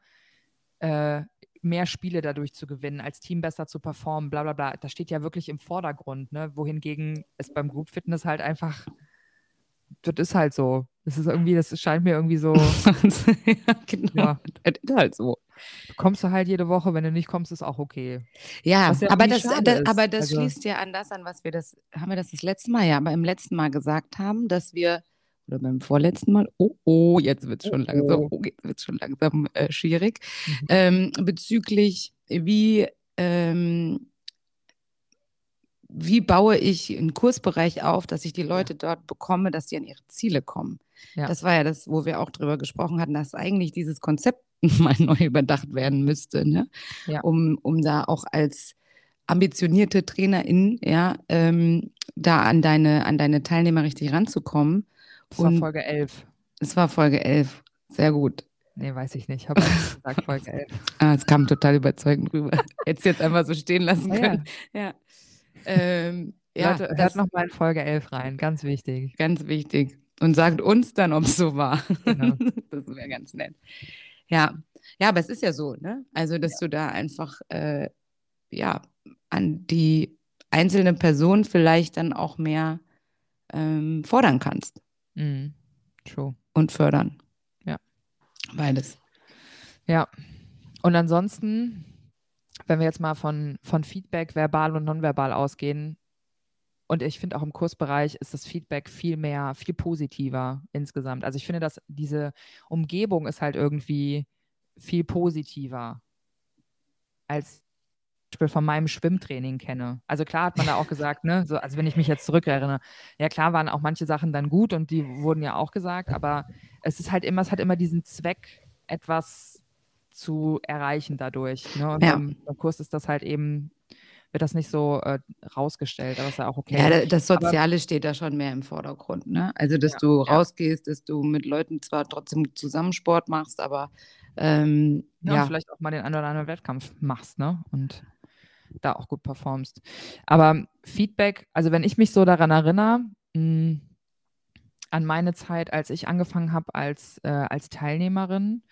äh, mehr Spiele dadurch zu gewinnen, als Team besser zu performen, bla bla bla. Das steht ja wirklich im Vordergrund, ne? Wohingegen es beim Group Fitness halt einfach, das ist halt so. Das ist irgendwie, das scheint mir irgendwie so. ja, genau. Ja. Das ist halt so. Kommst du halt jede Woche, wenn du nicht kommst, ist auch okay. Ja, ja aber, das, das aber das also, schließt ja an das an, was wir das, haben wir das das letzte Mal, ja, aber im letzten Mal gesagt haben, dass wir, oder beim vorletzten Mal, oh, oh, jetzt wird es schon oh, langsam, oh, jetzt wird schon langsam äh, schwierig, mhm. ähm, bezüglich wie ähm, wie baue ich einen Kursbereich auf, dass ich die Leute dort bekomme, dass sie an ihre Ziele kommen. Ja. Das war ja das, wo wir auch drüber gesprochen hatten, dass eigentlich dieses Konzept mal neu überdacht werden müsste, ne? ja. um, um da auch als ambitionierte Trainerin, ja, ähm, da an deine, an deine Teilnehmer richtig ranzukommen. Das war Folge 11. Es war Folge 11. Sehr gut. Nee, weiß ich nicht. Ich habe gesagt Folge 11. ah, es kam total überzeugend rüber. Hättest jetzt einfach so stehen lassen können. Ja. ja. Ähm, ja, Leute, hört nochmal in Folge 11 rein, ganz wichtig. Ganz wichtig. Und sagt uns dann, ob es so war. Genau. das wäre ganz nett. Ja. ja, aber es ist ja so, ne? Also, dass ja. du da einfach äh, ja, an die einzelne Person vielleicht dann auch mehr ähm, fordern kannst. Mhm. True. Und fördern. Ja. Beides. Ja. Und ansonsten wenn wir jetzt mal von, von Feedback verbal und nonverbal ausgehen, und ich finde auch im Kursbereich ist das Feedback viel mehr, viel positiver insgesamt. Also ich finde, dass diese Umgebung ist halt irgendwie viel positiver als Beispiel von meinem Schwimmtraining kenne. Also klar hat man da auch gesagt, ne, so, also wenn ich mich jetzt zurückerinnere, ja klar waren auch manche Sachen dann gut und die wurden ja auch gesagt, aber es ist halt immer, es hat immer diesen Zweck, etwas zu erreichen dadurch. Ne? Und ja. beim Kurs ist das halt eben wird das nicht so äh, rausgestellt, aber ist ja auch okay. Ja, das Soziale aber, steht da schon mehr im Vordergrund. Ne? Also, dass ja, du ja. rausgehst, dass du mit Leuten zwar trotzdem zusammen Sport machst, aber ähm, ja, ja. vielleicht auch mal den einen oder anderen Wettkampf machst, ne? Und da auch gut performst. Aber Feedback, also wenn ich mich so daran erinnere, mh, hm, an meine Zeit, als ich angefangen habe als, äh, als Teilnehmerin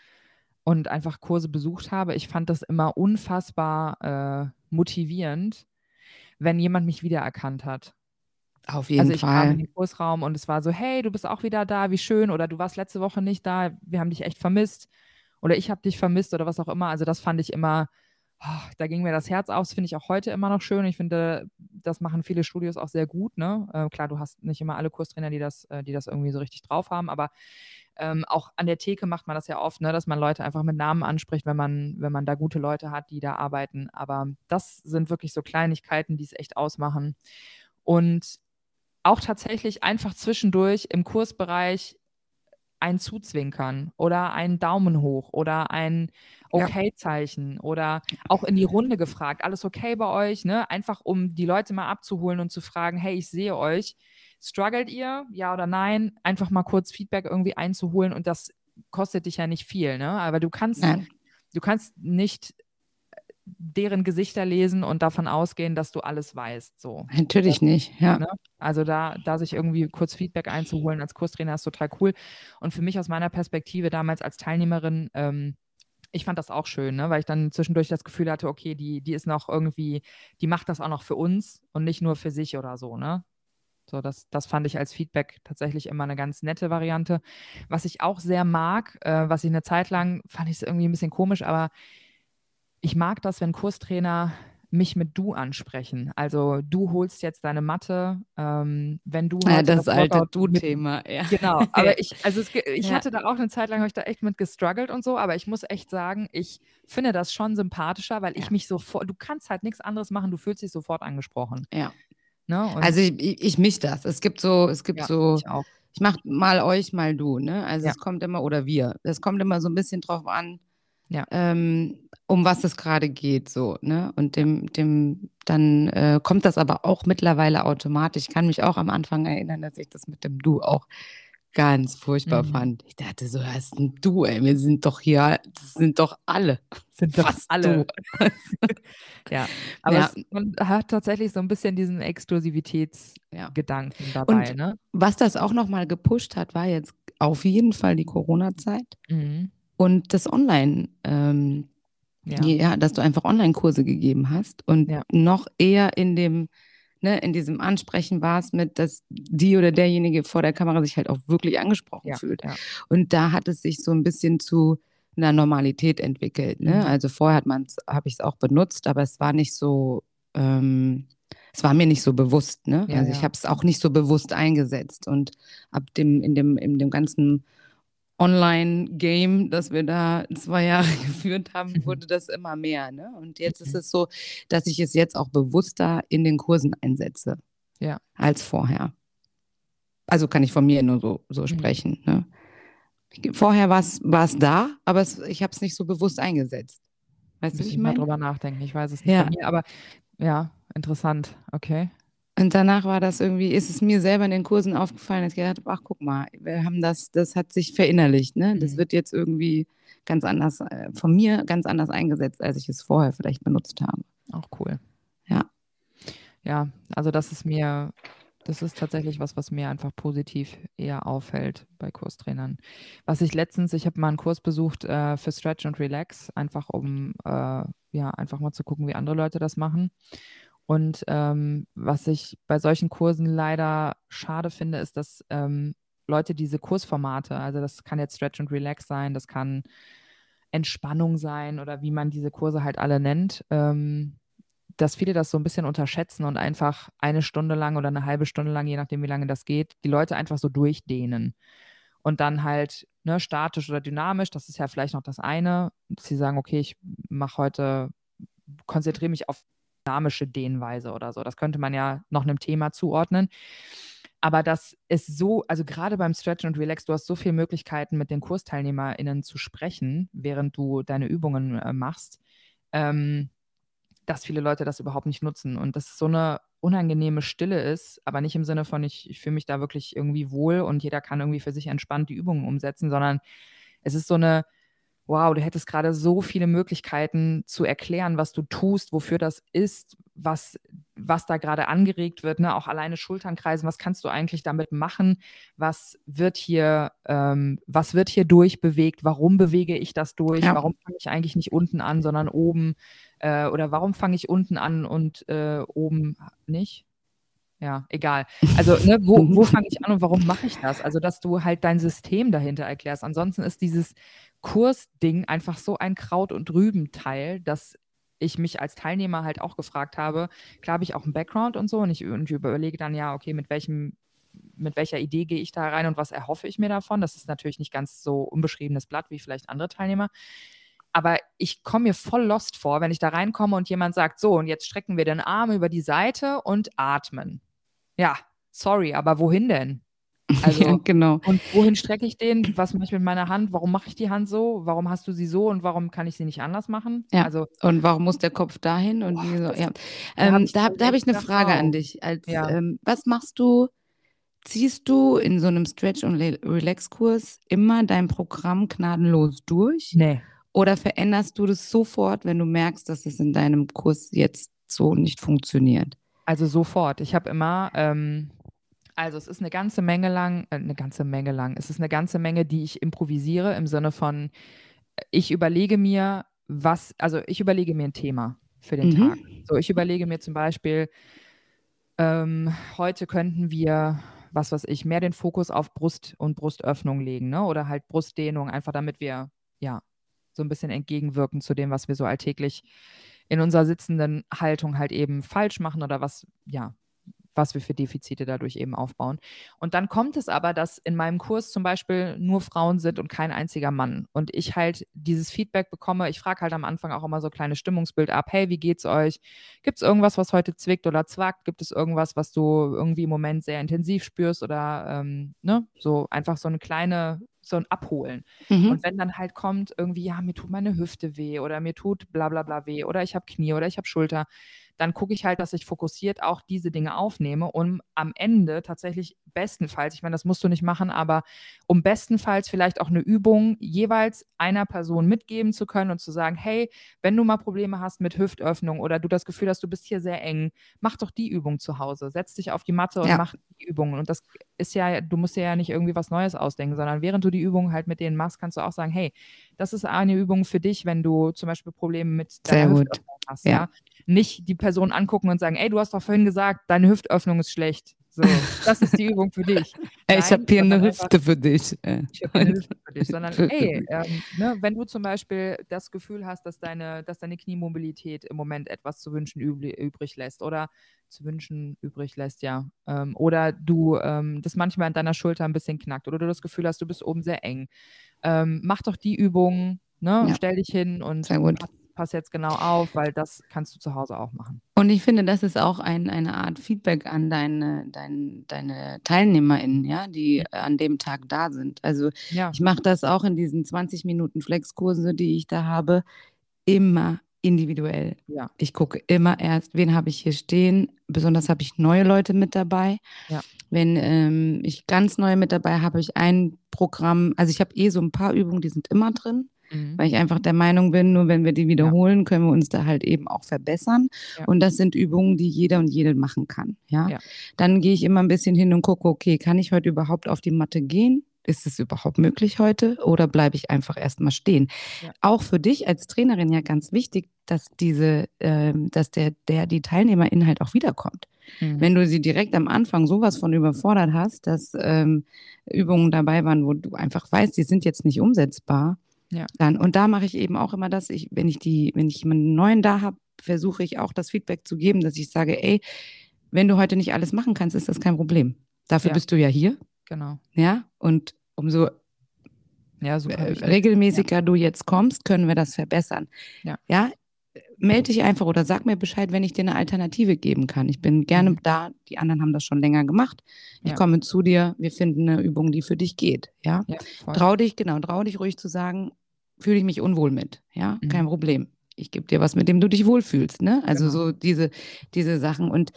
und einfach Kurse besucht habe, ich fand das immer unfassbar äh, motivierend, wenn jemand mich wiedererkannt hat. Auf jeden also ich Fall. kam in den Kursraum und es war so, hey, du bist auch wieder da, wie schön, oder du warst letzte Woche nicht da, wir haben dich echt vermisst, oder ich habe dich vermisst oder was auch immer. Also das fand ich immer, oh, da ging mir das Herz auf. Das finde ich auch heute immer noch schön. Ich finde, das machen viele Studios auch sehr gut. Ne? Äh, klar, du hast nicht immer alle Kurstrainer, die das, äh, die das irgendwie so richtig drauf haben, aber ähm, auch an der Theke macht man das ja oft, ne, dass man Leute einfach mit Namen anspricht, wenn man, wenn man da gute Leute hat, die da arbeiten. Aber das sind wirklich so Kleinigkeiten, die es echt ausmachen. Und auch tatsächlich einfach zwischendurch im Kursbereich ein Zuzwinkern oder ein Daumen hoch oder ein Okay-Zeichen ja. oder auch in die Runde gefragt, alles okay bei euch, ne? Einfach um die Leute mal abzuholen und zu fragen, hey, ich sehe euch. Struggelt ihr? Ja oder nein? Einfach mal kurz Feedback irgendwie einzuholen und das kostet dich ja nicht viel, ne? Aber du kannst, Nein. du kannst nicht deren Gesichter lesen und davon ausgehen, dass du alles weißt. So. Natürlich nicht, ja. Ne? Also da, da sich irgendwie kurz Feedback einzuholen als Kurstrainer ist total cool. Und für mich aus meiner Perspektive damals als Teilnehmerin, ähm, ich fand das auch schön, ne? weil ich dann zwischendurch das Gefühl hatte, okay, die, die ist noch irgendwie, die macht das auch noch für uns und nicht nur für sich oder so, ne? So, das, das fand ich als Feedback tatsächlich immer eine ganz nette Variante. Was ich auch sehr mag, äh, was ich eine Zeit lang, fand ich es irgendwie ein bisschen komisch, aber ich mag das, wenn Kurstrainer mich mit du ansprechen. Also du holst jetzt deine Matte, ähm, wenn du ja, das, das alte Du-Thema, ja. Genau, aber ich, also es, ich ja. hatte da auch eine Zeit lang, habe ich da echt mit gestruggelt und so, aber ich muss echt sagen, ich finde das schon sympathischer, weil ja. ich mich sofort, du kannst halt nichts anderes machen, du fühlst dich sofort angesprochen. Ja. Ne? also ich, ich, ich mich das. Es gibt so, es gibt ja, so, ich, ich mach mal euch, mal du, ne? Also ja. es kommt immer, oder wir, es kommt immer so ein bisschen drauf an, ja. ähm, um was es gerade geht, so, ne? Und dem, dem, dann äh, kommt das aber auch mittlerweile automatisch. Ich kann mich auch am Anfang erinnern, dass ich das mit dem Du auch ganz furchtbar mhm. fand. Ich dachte so, was ist denn du, ey? Wir sind doch hier, das sind doch alle. Sind doch Fast alle. ja, aber ja. Es, man hat tatsächlich so ein bisschen diesen Exklusivitätsgedanken ja. dabei. Und ne? was das auch nochmal gepusht hat, war jetzt auf jeden Fall die Corona-Zeit mhm. und das Online- ähm, ja. ja. dass du einfach Online-Kurse gegeben hast und noch eher in dem ne, in diesem Ansprechen war es mit, dass die oder derjenige vor der Kamera sich halt auch wirklich angesprochen ja, fühlt. Ja. Und da hat es sich so ein bisschen zu einer Normalität entwickelt. Ne? Mhm. Also vorher habe ich es auch benutzt, aber es war nicht so, ähm, es war mir nicht so bewusst. Ne? Ja, also ich habe es auch nicht so bewusst eingesetzt. Und ab dem, in dem, in dem ganzen Online-Game, das wir da zwei Jahre geführt haben, mhm. wurde das immer mehr. Ne? Und jetzt ist mhm. es so, dass ich es jetzt auch bewusster in den Kursen einsetze ja. als vorher. Also kann ich von mir nur so, so mhm. sprechen. Ne? Vorher war es da, aber es, ich habe es nicht so bewusst eingesetzt. Weißt du, ich mal drüber nachdenken. Ich weiß es nicht ja. mir, aber ja, interessant. Okay. Und danach war das irgendwie, ist es mir selber in den Kursen aufgefallen, dass ich gedacht habe, ach guck mal, wir haben das, das hat sich verinnerlicht, ne? Das mhm. wird jetzt irgendwie ganz anders, äh, von mir ganz anders eingesetzt, als ich es vorher vielleicht benutzt habe. Auch cool. Ja. Ja, also das ist mir, das ist tatsächlich was, was mir einfach positiv eher auffällt bei Kurstrainern. Was ich letztens, ich habe mal einen Kurs besucht äh, für Stretch und Relax, einfach um äh, ja einfach mal zu gucken, wie andere Leute das machen. Und ähm, was ich bei solchen Kursen leider schade finde, ist, dass ähm, Leute diese Kursformate, also das kann jetzt Stretch und Relax sein, das kann Entspannung sein oder wie man diese Kurse halt alle nennt, ähm, dass viele das so ein bisschen unterschätzen und einfach eine Stunde lang oder eine halbe Stunde lang, je nachdem wie lange das geht, die Leute einfach so durchdehnen. Und dann halt ne, statisch oder dynamisch, das ist ja vielleicht noch das eine, dass sie sagen, okay, ich mache heute, konzentriere mich auf dynamische Dehnweise oder so. Das könnte man ja noch einem Thema zuordnen. Aber das ist so, also gerade beim Stretch und Relax, du hast so viele Möglichkeiten, mit den KursteilnehmerInnen zu sprechen, während du deine Übungen äh, machst, ähm, dass viele Leute das überhaupt nicht nutzen. Und das so eine unangenehme Stille ist, aber nicht im Sinne von, ich, ich fühle mich da wirklich irgendwie wohl und jeder kann irgendwie für sich entspannt die Übungen umsetzen, sondern es ist so eine, wow, du hättest gerade so viele Möglichkeiten zu erklären, was du tust, wofür das ist, was, was da gerade angeregt wird, ne? auch alleine Schultern kreisen, was kannst du eigentlich damit machen, was wird hier, ähm, was wird hier durchbewegt, warum bewege ich das durch, ja. warum fange ich eigentlich nicht unten an, sondern oben äh, oder warum fange ich unten an und äh, oben nicht? Ja, egal. Also, ne, wo, wo fange ich an und warum mache ich das? Also, dass du halt dein System dahinter erklärst. Ansonsten ist dieses Kursding einfach so ein Kraut- und Rübenteil, dass ich mich als Teilnehmer halt auch gefragt habe, klar habe ich auch einen Background und so und ich, und ich überlege dann ja, okay, mit welchem mit welcher Idee gehe ich da rein und was erhoffe ich mir davon? Das ist natürlich nicht ganz so unbeschriebenes Blatt wie vielleicht andere Teilnehmer. Aber ich komme mir voll lost vor, wenn ich da reinkomme und jemand sagt, so, und jetzt strecken wir den Arm über die Seite und atmen. Ja, sorry, aber wohin denn? Also, ja, genau. Und wohin strecke ich den? Was mache ich mit meiner Hand? Warum mache ich die Hand so? Warum hast du sie so und warum kann ich sie nicht anders machen? Ja. Also, und warum muss der Kopf dahin? Und boah, so, ja. Ähm, da, habe ich eine Frage an dich. Als, ja. ähm, was machst du? Ziehst du in so einem Stretch- und Relax-Kurs immer dein Programm gnadenlos durch? Nee. Oder veränderst du das sofort, wenn du merkst, dass es in deinem Kurs jetzt so nicht funktioniert? Also sofort. Ich habe immer, ähm, also es ist eine ganze Menge lang, äh, eine ganze Menge lang, es ist eine ganze Menge, die ich improvisiere im Sinne von, ich überlege mir, was, also ich überlege mir ein Thema für den mhm. Tag. So, ich überlege mir zum Beispiel, ähm, heute könnten wir, was weiß ich, mehr den Fokus auf Brust und Brustöffnung legen, ne? Oder halt Brustdehnung, einfach damit wir, ja, so ein bisschen entgegenwirken zu dem, was wir so alltäglich in unserer sitzenden Haltung halt eben falsch machen oder was, ja, was wir für Defizite dadurch eben aufbauen. Und dann kommt es aber, dass in meinem Kurs zum Beispiel nur Frauen sind und kein einziger Mann. Und ich halt dieses Feedback bekomme. Ich frage halt am Anfang auch immer so ein kleines Stimmungsbild ab. Hey, wie geht's euch? Gibt es irgendwas, was heute zwickt oder zwackt? Gibt es irgendwas, was du irgendwie im Moment sehr intensiv spürst oder ähm, ne? so einfach so eine kleine so ein Abholen. Mhm. Und wenn dann halt kommt irgendwie, ja, mir tut meine Hüfte weh oder mir tut bla bla bla weh oder ich habe Knie oder ich habe Schulter, dann gucke ich halt, dass ich fokussiert auch diese Dinge aufnehme, um am Ende tatsächlich bestenfalls, ich meine, das musst du nicht machen, aber um bestenfalls vielleicht auch eine Übung jeweils einer Person mitgeben zu können und zu sagen, hey, wenn du mal Probleme hast mit Hüftöffnung oder du das Gefühl hast, du bist hier sehr eng, mach doch die Übung zu Hause. Setz dich auf die Matte und ja. mach die Übungen. Und das ist ja, du musst dir ja nicht irgendwie was Neues ausdenken, sondern während du die Übung halt mit denen machst, kannst du auch sagen, hey, das ist eine Übung für dich, wenn du zum Beispiel Probleme mit deiner Sehr Hüftöffnung gut. hast. Ja. ja. Nicht die Person angucken und sagen, ey, du hast doch vorhin gesagt, deine Hüftöffnung ist schlecht. So, das ist die Übung für dich. Nein, ich habe hier eine Hüfte für dich. Ich habe eine Hüfte für dich, sondern ey, ähm, ne, wenn du zum Beispiel das Gefühl hast, dass deine, dass deine Kniemobilität im Moment etwas zu wünschen übrig lässt oder zu wünschen übrig lässt, ja. Ähm, oder du ähm, das manchmal an deiner Schulter ein bisschen knackt oder du das Gefühl hast, du bist oben sehr eng. Ähm, mach doch die Übung, ne? Ja. Stell dich hin und pass jetzt genau auf, weil das kannst du zu Hause auch machen. Und ich finde, das ist auch ein, eine Art Feedback an deine, dein, deine TeilnehmerInnen, ja, die ja. an dem Tag da sind. Also ja. ich mache das auch in diesen 20 Minuten Flexkurse, die ich da habe, immer individuell. Ja. Ich gucke immer erst, wen habe ich hier stehen. Besonders habe ich neue Leute mit dabei. Ja. Wenn ähm, ich ganz neue mit dabei habe, habe ich ein Programm, also ich habe eh so ein paar Übungen, die sind immer drin. Mhm. Weil ich einfach der Meinung bin, nur wenn wir die wiederholen, ja. können wir uns da halt eben auch verbessern. Ja. Und das sind Übungen, die jeder und jede machen kann. Ja. ja. Dann gehe ich immer ein bisschen hin und gucke, okay, kann ich heute überhaupt auf die Matte gehen? Ist es überhaupt möglich heute oder bleibe ich einfach erstmal stehen? Auch für dich als Trainerin ja ganz wichtig, dass diese, äh, dass der, der, die Teilnehmerinhalt auch wiederkommt. Mhm. Wenn du sie direkt am Anfang sowas von überfordert hast, dass ähm, Übungen dabei waren, wo du einfach weißt, die sind jetzt nicht umsetzbar, ja. Dann, und da mache ich eben auch immer das, ich, wenn ich die, wenn ich jemanden neuen da habe, versuche ich auch das Feedback zu geben, dass ich sage, ey, wenn du heute nicht alles machen kannst, ist das kein Problem. Dafür ja. bist du ja hier. Genau. Ja, und umso ja, äh, regelmäßiger ja. du jetzt kommst, können wir das verbessern. Ja. ja. Melde dich einfach oder sag mir Bescheid, wenn ich dir eine Alternative geben kann. Ich bin gerne mhm. da. Die anderen haben das schon länger gemacht. Ich ja. komme zu dir. Wir finden eine Übung, die für dich geht. Ja, ja trau dich, genau, trau dich ruhig zu sagen, fühle ich mich unwohl mit. Ja, mhm. kein Problem. Ich gebe dir was, mit dem du dich wohlfühlst. Ne? Also genau. so diese, diese Sachen. Und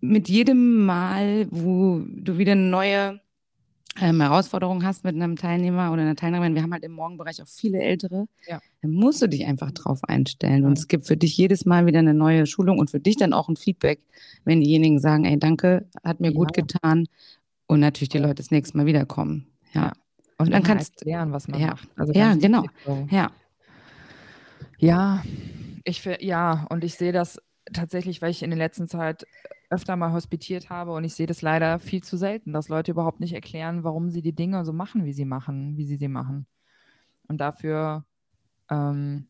mit jedem Mal, wo du wieder eine neue ähm, Herausforderung hast mit einem Teilnehmer oder einer Teilnehmerin, wir haben halt im Morgenbereich auch viele Ältere, ja. dann musst du dich einfach drauf einstellen. Und es gibt für dich jedes Mal wieder eine neue Schulung und für dich dann auch ein Feedback, wenn diejenigen sagen, ey, danke, hat mir ja. gut getan. Und natürlich die Leute das nächste Mal wiederkommen. Ja. ja. Und dann kannst du lernen, was man ja. macht. Also ja, genau. Ja. Ja, ich ja, und ich sehe das tatsächlich, weil ich in der letzten Zeit öfter mal hospitiert habe und ich sehe das leider viel zu selten, dass Leute überhaupt nicht erklären, warum sie die Dinge so machen, wie sie machen, wie sie sie machen. Und dafür, ähm,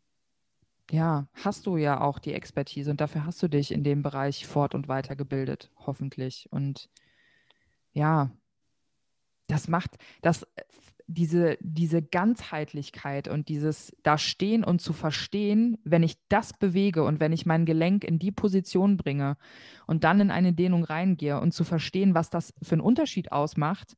ja, hast du ja auch die Expertise und dafür hast du dich in dem Bereich fort- und weitergebildet, hoffentlich. Und ja, das macht, das diese, diese Ganzheitlichkeit und dieses da stehen und zu verstehen, wenn ich das bewege und wenn ich mein Gelenk in die Position bringe und dann in eine Dehnung reingehe und zu verstehen, was das für einen Unterschied ausmacht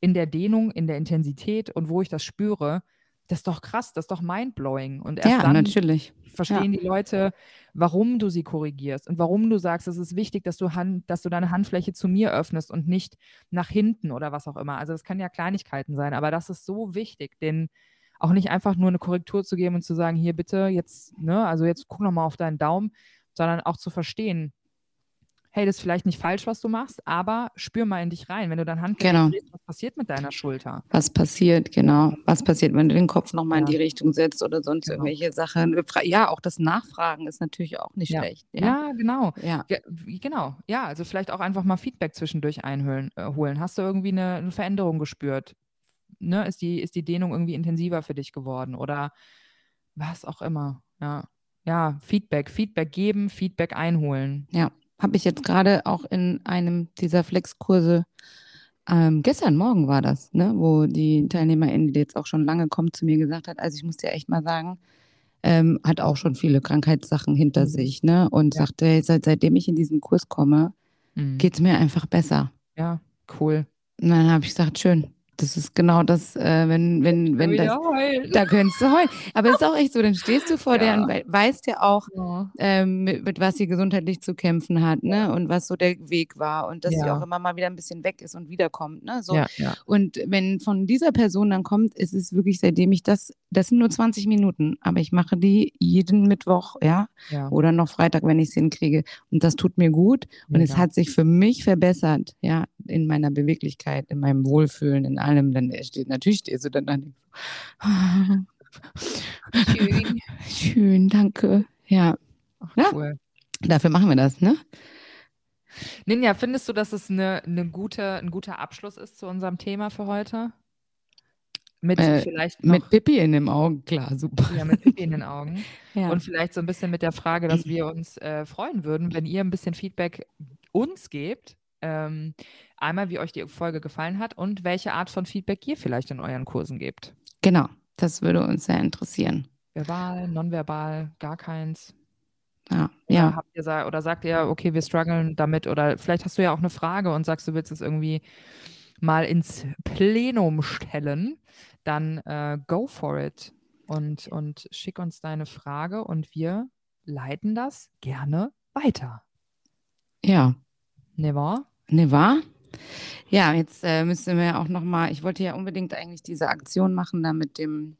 in der Dehnung, in der Intensität und wo ich das spüre, das ist doch krass, das ist doch mindblowing. Und erst ja, dann natürlich. verstehen ja. die Leute, warum du sie korrigierst und warum du sagst, es ist wichtig, dass du, Hand, dass du deine Handfläche zu mir öffnest und nicht nach hinten oder was auch immer. Also das kann ja Kleinigkeiten sein, aber das ist so wichtig, denn auch nicht einfach nur eine Korrektur zu geben und zu sagen, hier bitte, jetzt, ne, also jetzt guck nochmal auf deinen Daumen, sondern auch zu verstehen, hey, das ist vielleicht nicht falsch, was du machst, aber spür mal in dich rein. Wenn du dein Handgelenk genau. drehst, was passiert mit deiner Schulter? Was passiert, genau. Was passiert, wenn du den Kopf nochmal ja. in die Richtung setzt oder sonst genau. irgendwelche Sachen? Ja, auch das Nachfragen ist natürlich auch nicht ja. schlecht. Ja, ja genau. Ja. genau. Ja, also vielleicht auch einfach mal Feedback zwischendurch einholen. Äh, holen. Hast du irgendwie eine, eine Veränderung gespürt? Ne? Ist, die, ist die Dehnung irgendwie intensiver für dich geworden? Oder was auch immer. Ja. Ja, Feedback, Feedback geben, Feedback einholen. Ja habe ich jetzt gerade auch in einem dieser Flexkurse, ähm, gestern Morgen war das, ne, wo die Teilnehmerin, die jetzt auch schon lange kommt, zu mir gesagt hat, also ich muss dir echt mal sagen, ähm, hat auch schon viele Krankheitssachen hinter mhm. sich, ne? Und ja. sagte, hey, seit, seitdem ich in diesen Kurs komme, mhm. geht es mir einfach besser. Ja, cool. Und dann habe ich gesagt, schön, das ist genau das, äh, wenn, wenn, wenn das. Da könntest du heulen. Aber es ist auch echt so, dann stehst du vor ja. der und weißt ja auch, ja. Ähm, mit, mit, was sie gesundheitlich zu kämpfen hat, ne? Und was so der Weg war und dass ja. sie auch immer mal wieder ein bisschen weg ist und wiederkommt, ne? So. Und wenn von dieser Person dann kommt, ist es wirklich, seitdem ich das, das sind nur 20 Minuten, aber ich mache die jeden Mittwoch, ja? Oder noch Freitag, wenn ich es hinkriege. Und das tut mir gut. Und es hat sich für mich verbessert, ja, in meiner Beweglichkeit, in meinem Wohlfühlen, in allem, dann steht, natürlich stehst du dann da. Schön. Schön, danke. Ja. Ach, cool. Ja, dafür machen wir das, ne? Ninja, findest du, dass es eine, eine gute, ein guter Abschluss ist zu unserem Thema für heute? Mit äh, vielleicht noch, mit Pippi in den Augen, klar, super. Ja, mit Pippi in den Augen. ja. Und vielleicht so ein bisschen mit der Frage, dass wir uns äh, freuen würden, wenn ihr ein bisschen Feedback uns gebt, ähm, einmal, wie euch die Folge gefallen hat und welche Art von Feedback ihr vielleicht in euren Kursen gebt. Genau, das würde uns sehr interessieren. Verbal, nonverbal, gar keins. Ja, oder ja. Habt ihr, oder sagt ihr, okay, wir strugglen damit oder vielleicht hast du ja auch eine Frage und sagst, du willst es irgendwie mal ins Plenum stellen, dann äh, go for it und, und schick uns deine Frage und wir leiten das gerne weiter. Ja. Ne wahr? Ne, wahr? Ja, jetzt äh, müssen wir auch noch mal, ich wollte ja unbedingt eigentlich diese Aktion machen da mit dem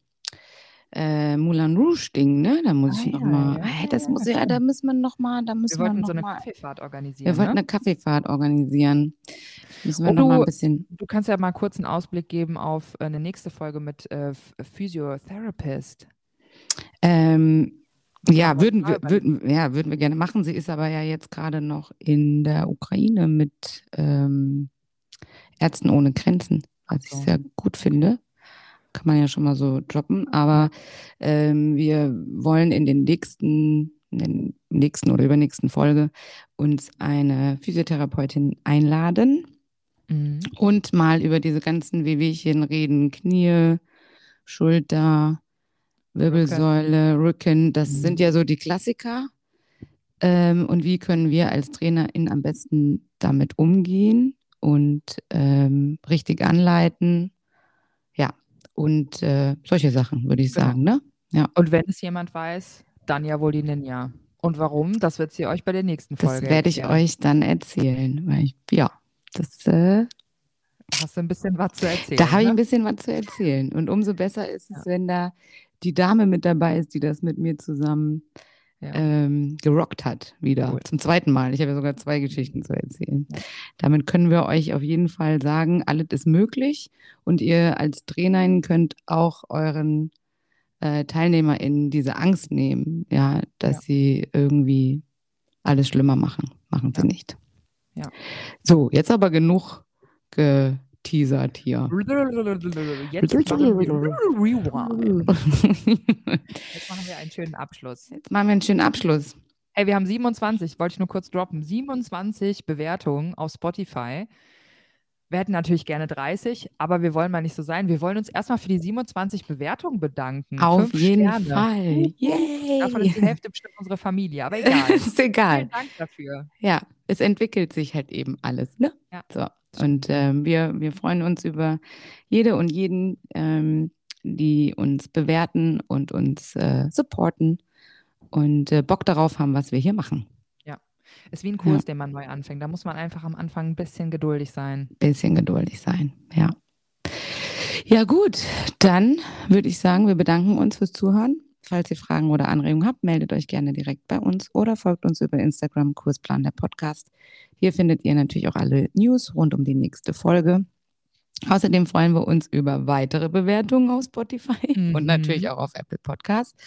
äh, Moulin Rouge Ding, ne? Da muss ah, ich noch ja, mal, ja, hey, das ja, muss ja, da müssen wir noch mal, da müssen wir, wollten wir noch so eine mal, Kaffeefahrt organisieren. Wir wollten ne? eine Kaffeefahrt organisieren. Müssen wir oh, noch mal ein bisschen. Du kannst ja mal kurz einen Ausblick geben auf äh, eine nächste Folge mit äh, Physiotherapist. Ähm, ja, würden wir, würden, ja, würden wir gerne machen. Sie ist aber ja jetzt gerade noch in der Ukraine mit ähm, Ärzten ohne Grenzen, was ich sehr gut finde. Kann man ja schon mal so droppen. Aber ähm, wir wollen in den nächsten, in den nächsten oder übernächsten Folge uns eine Physiotherapeutin einladen mhm. und mal über diese ganzen Wehwehchen reden, Knie, Schulter, Wirbelsäule, Rücken, das mhm. sind ja so die Klassiker. Ähm, und wie können wir als TrainerInnen am besten damit umgehen und ähm, richtig anleiten? Ja, und äh, solche Sachen, würde ich genau. sagen, ne? Ja. Und wenn es jemand weiß, dann ja wohl die Ninja. Und warum? Das wird sie euch bei der nächsten Folge Das werde ich euch dann erzählen. Weil ich, ja, das äh, hast du ein bisschen was zu erzählen. Da habe ich ne? ein bisschen was zu erzählen. Und umso besser ist es, ja. wenn da die Dame mit dabei ist, die das mit mir zusammen ja. ähm, gerockt hat, wieder. Cool. Zum zweiten Mal. Ich habe ja sogar zwei Geschichten zu erzählen. Ja. Damit können wir euch auf jeden Fall sagen, alles ist möglich. Und ihr als Trainerin könnt auch euren äh, TeilnehmerInnen diese Angst nehmen, ja, dass ja. sie irgendwie alles schlimmer machen. Machen sie nicht. Ja. So, jetzt aber genug geteasert hier. Jetzt machen, jetzt machen wir einen schönen Abschluss. Jetzt machen wir einen schönen Abschluss. Hey, wir haben 27, wollte ich nur kurz droppen, 27 Bewertungen auf Spotify. Wir hätten natürlich gerne 30, aber wir wollen mal nicht so sein. Wir wollen uns erstmal für die 27 Bewertungen bedanken. Auf Fünf jeden Sterne. Fall. Yay. Davon ist die Hälfte bestimmt unsere Familie, aber egal. ist egal. Vielen Dank dafür. Ja, es entwickelt sich halt eben alles. Ne? Ja. So. Und ähm, wir, wir freuen uns über jede und jeden, ähm, die uns bewerten und uns äh, supporten und äh, Bock darauf haben, was wir hier machen. Ist wie ein Kurs, ja. den man neu anfängt. Da muss man einfach am Anfang ein bisschen geduldig sein. Ein bisschen geduldig sein, ja. Ja, gut, dann würde ich sagen, wir bedanken uns fürs Zuhören. Falls ihr Fragen oder Anregungen habt, meldet euch gerne direkt bei uns oder folgt uns über Instagram Kursplan der Podcast. Hier findet ihr natürlich auch alle News rund um die nächste Folge. Außerdem freuen wir uns über weitere Bewertungen auf Spotify mhm. und natürlich auch auf Apple Podcasts.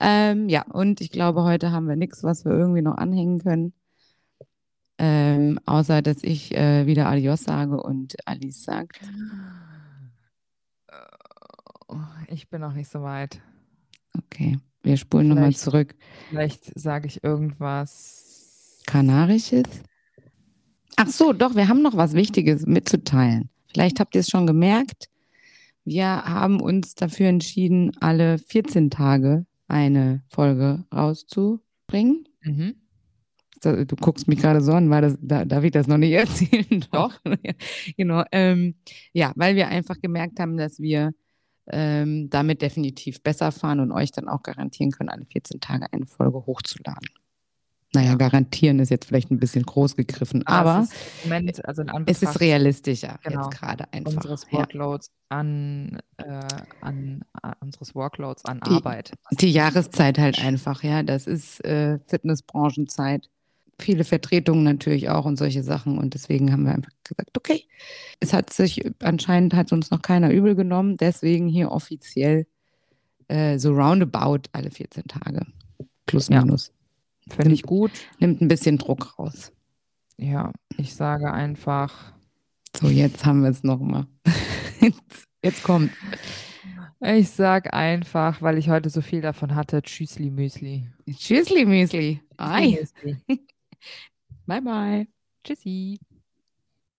Ähm, ja, und ich glaube, heute haben wir nichts, was wir irgendwie noch anhängen können. Ähm, außer, dass ich äh, wieder Adios sage und Alice sagt. Äh, ich bin noch nicht so weit. Okay, wir spulen nochmal zurück. Vielleicht sage ich irgendwas. Kanarisches? Ach so, doch, wir haben noch was Wichtiges mitzuteilen. Vielleicht habt ihr es schon gemerkt. Wir haben uns dafür entschieden, alle 14 Tage eine Folge rauszubringen. Mhm. Du guckst mich gerade so an, weil das, da, darf ich das noch nicht erzählen? Doch. genau. Ähm, ja, weil wir einfach gemerkt haben, dass wir ähm, damit definitiv besser fahren und euch dann auch garantieren können, alle 14 Tage eine Folge hochzuladen. Naja, ja. garantieren ist jetzt vielleicht ein bisschen groß gegriffen, aber, aber es, ist, Moment, also es ist realistischer genau, jetzt gerade einfach. Unseres Workloads ja. an, äh, an, an, unseres Workloads an die, Arbeit. Die Jahreszeit halt einfach, ja. Das ist äh, Fitnessbranchenzeit. Viele Vertretungen natürlich auch und solche Sachen. Und deswegen haben wir einfach gesagt, okay, es hat sich, anscheinend hat uns noch keiner übel genommen, deswegen hier offiziell äh, so roundabout alle 14 Tage. Plus, minus. Ja. Finde ich gut. Nimmt ein bisschen Druck raus. Ja, ich sage einfach. So, jetzt haben wir es nochmal. jetzt, jetzt kommt. Ich sage einfach, weil ich heute so viel davon hatte, Tschüssli Müsli. Tschüssli Müsli. Bye, bye. Tschüssi.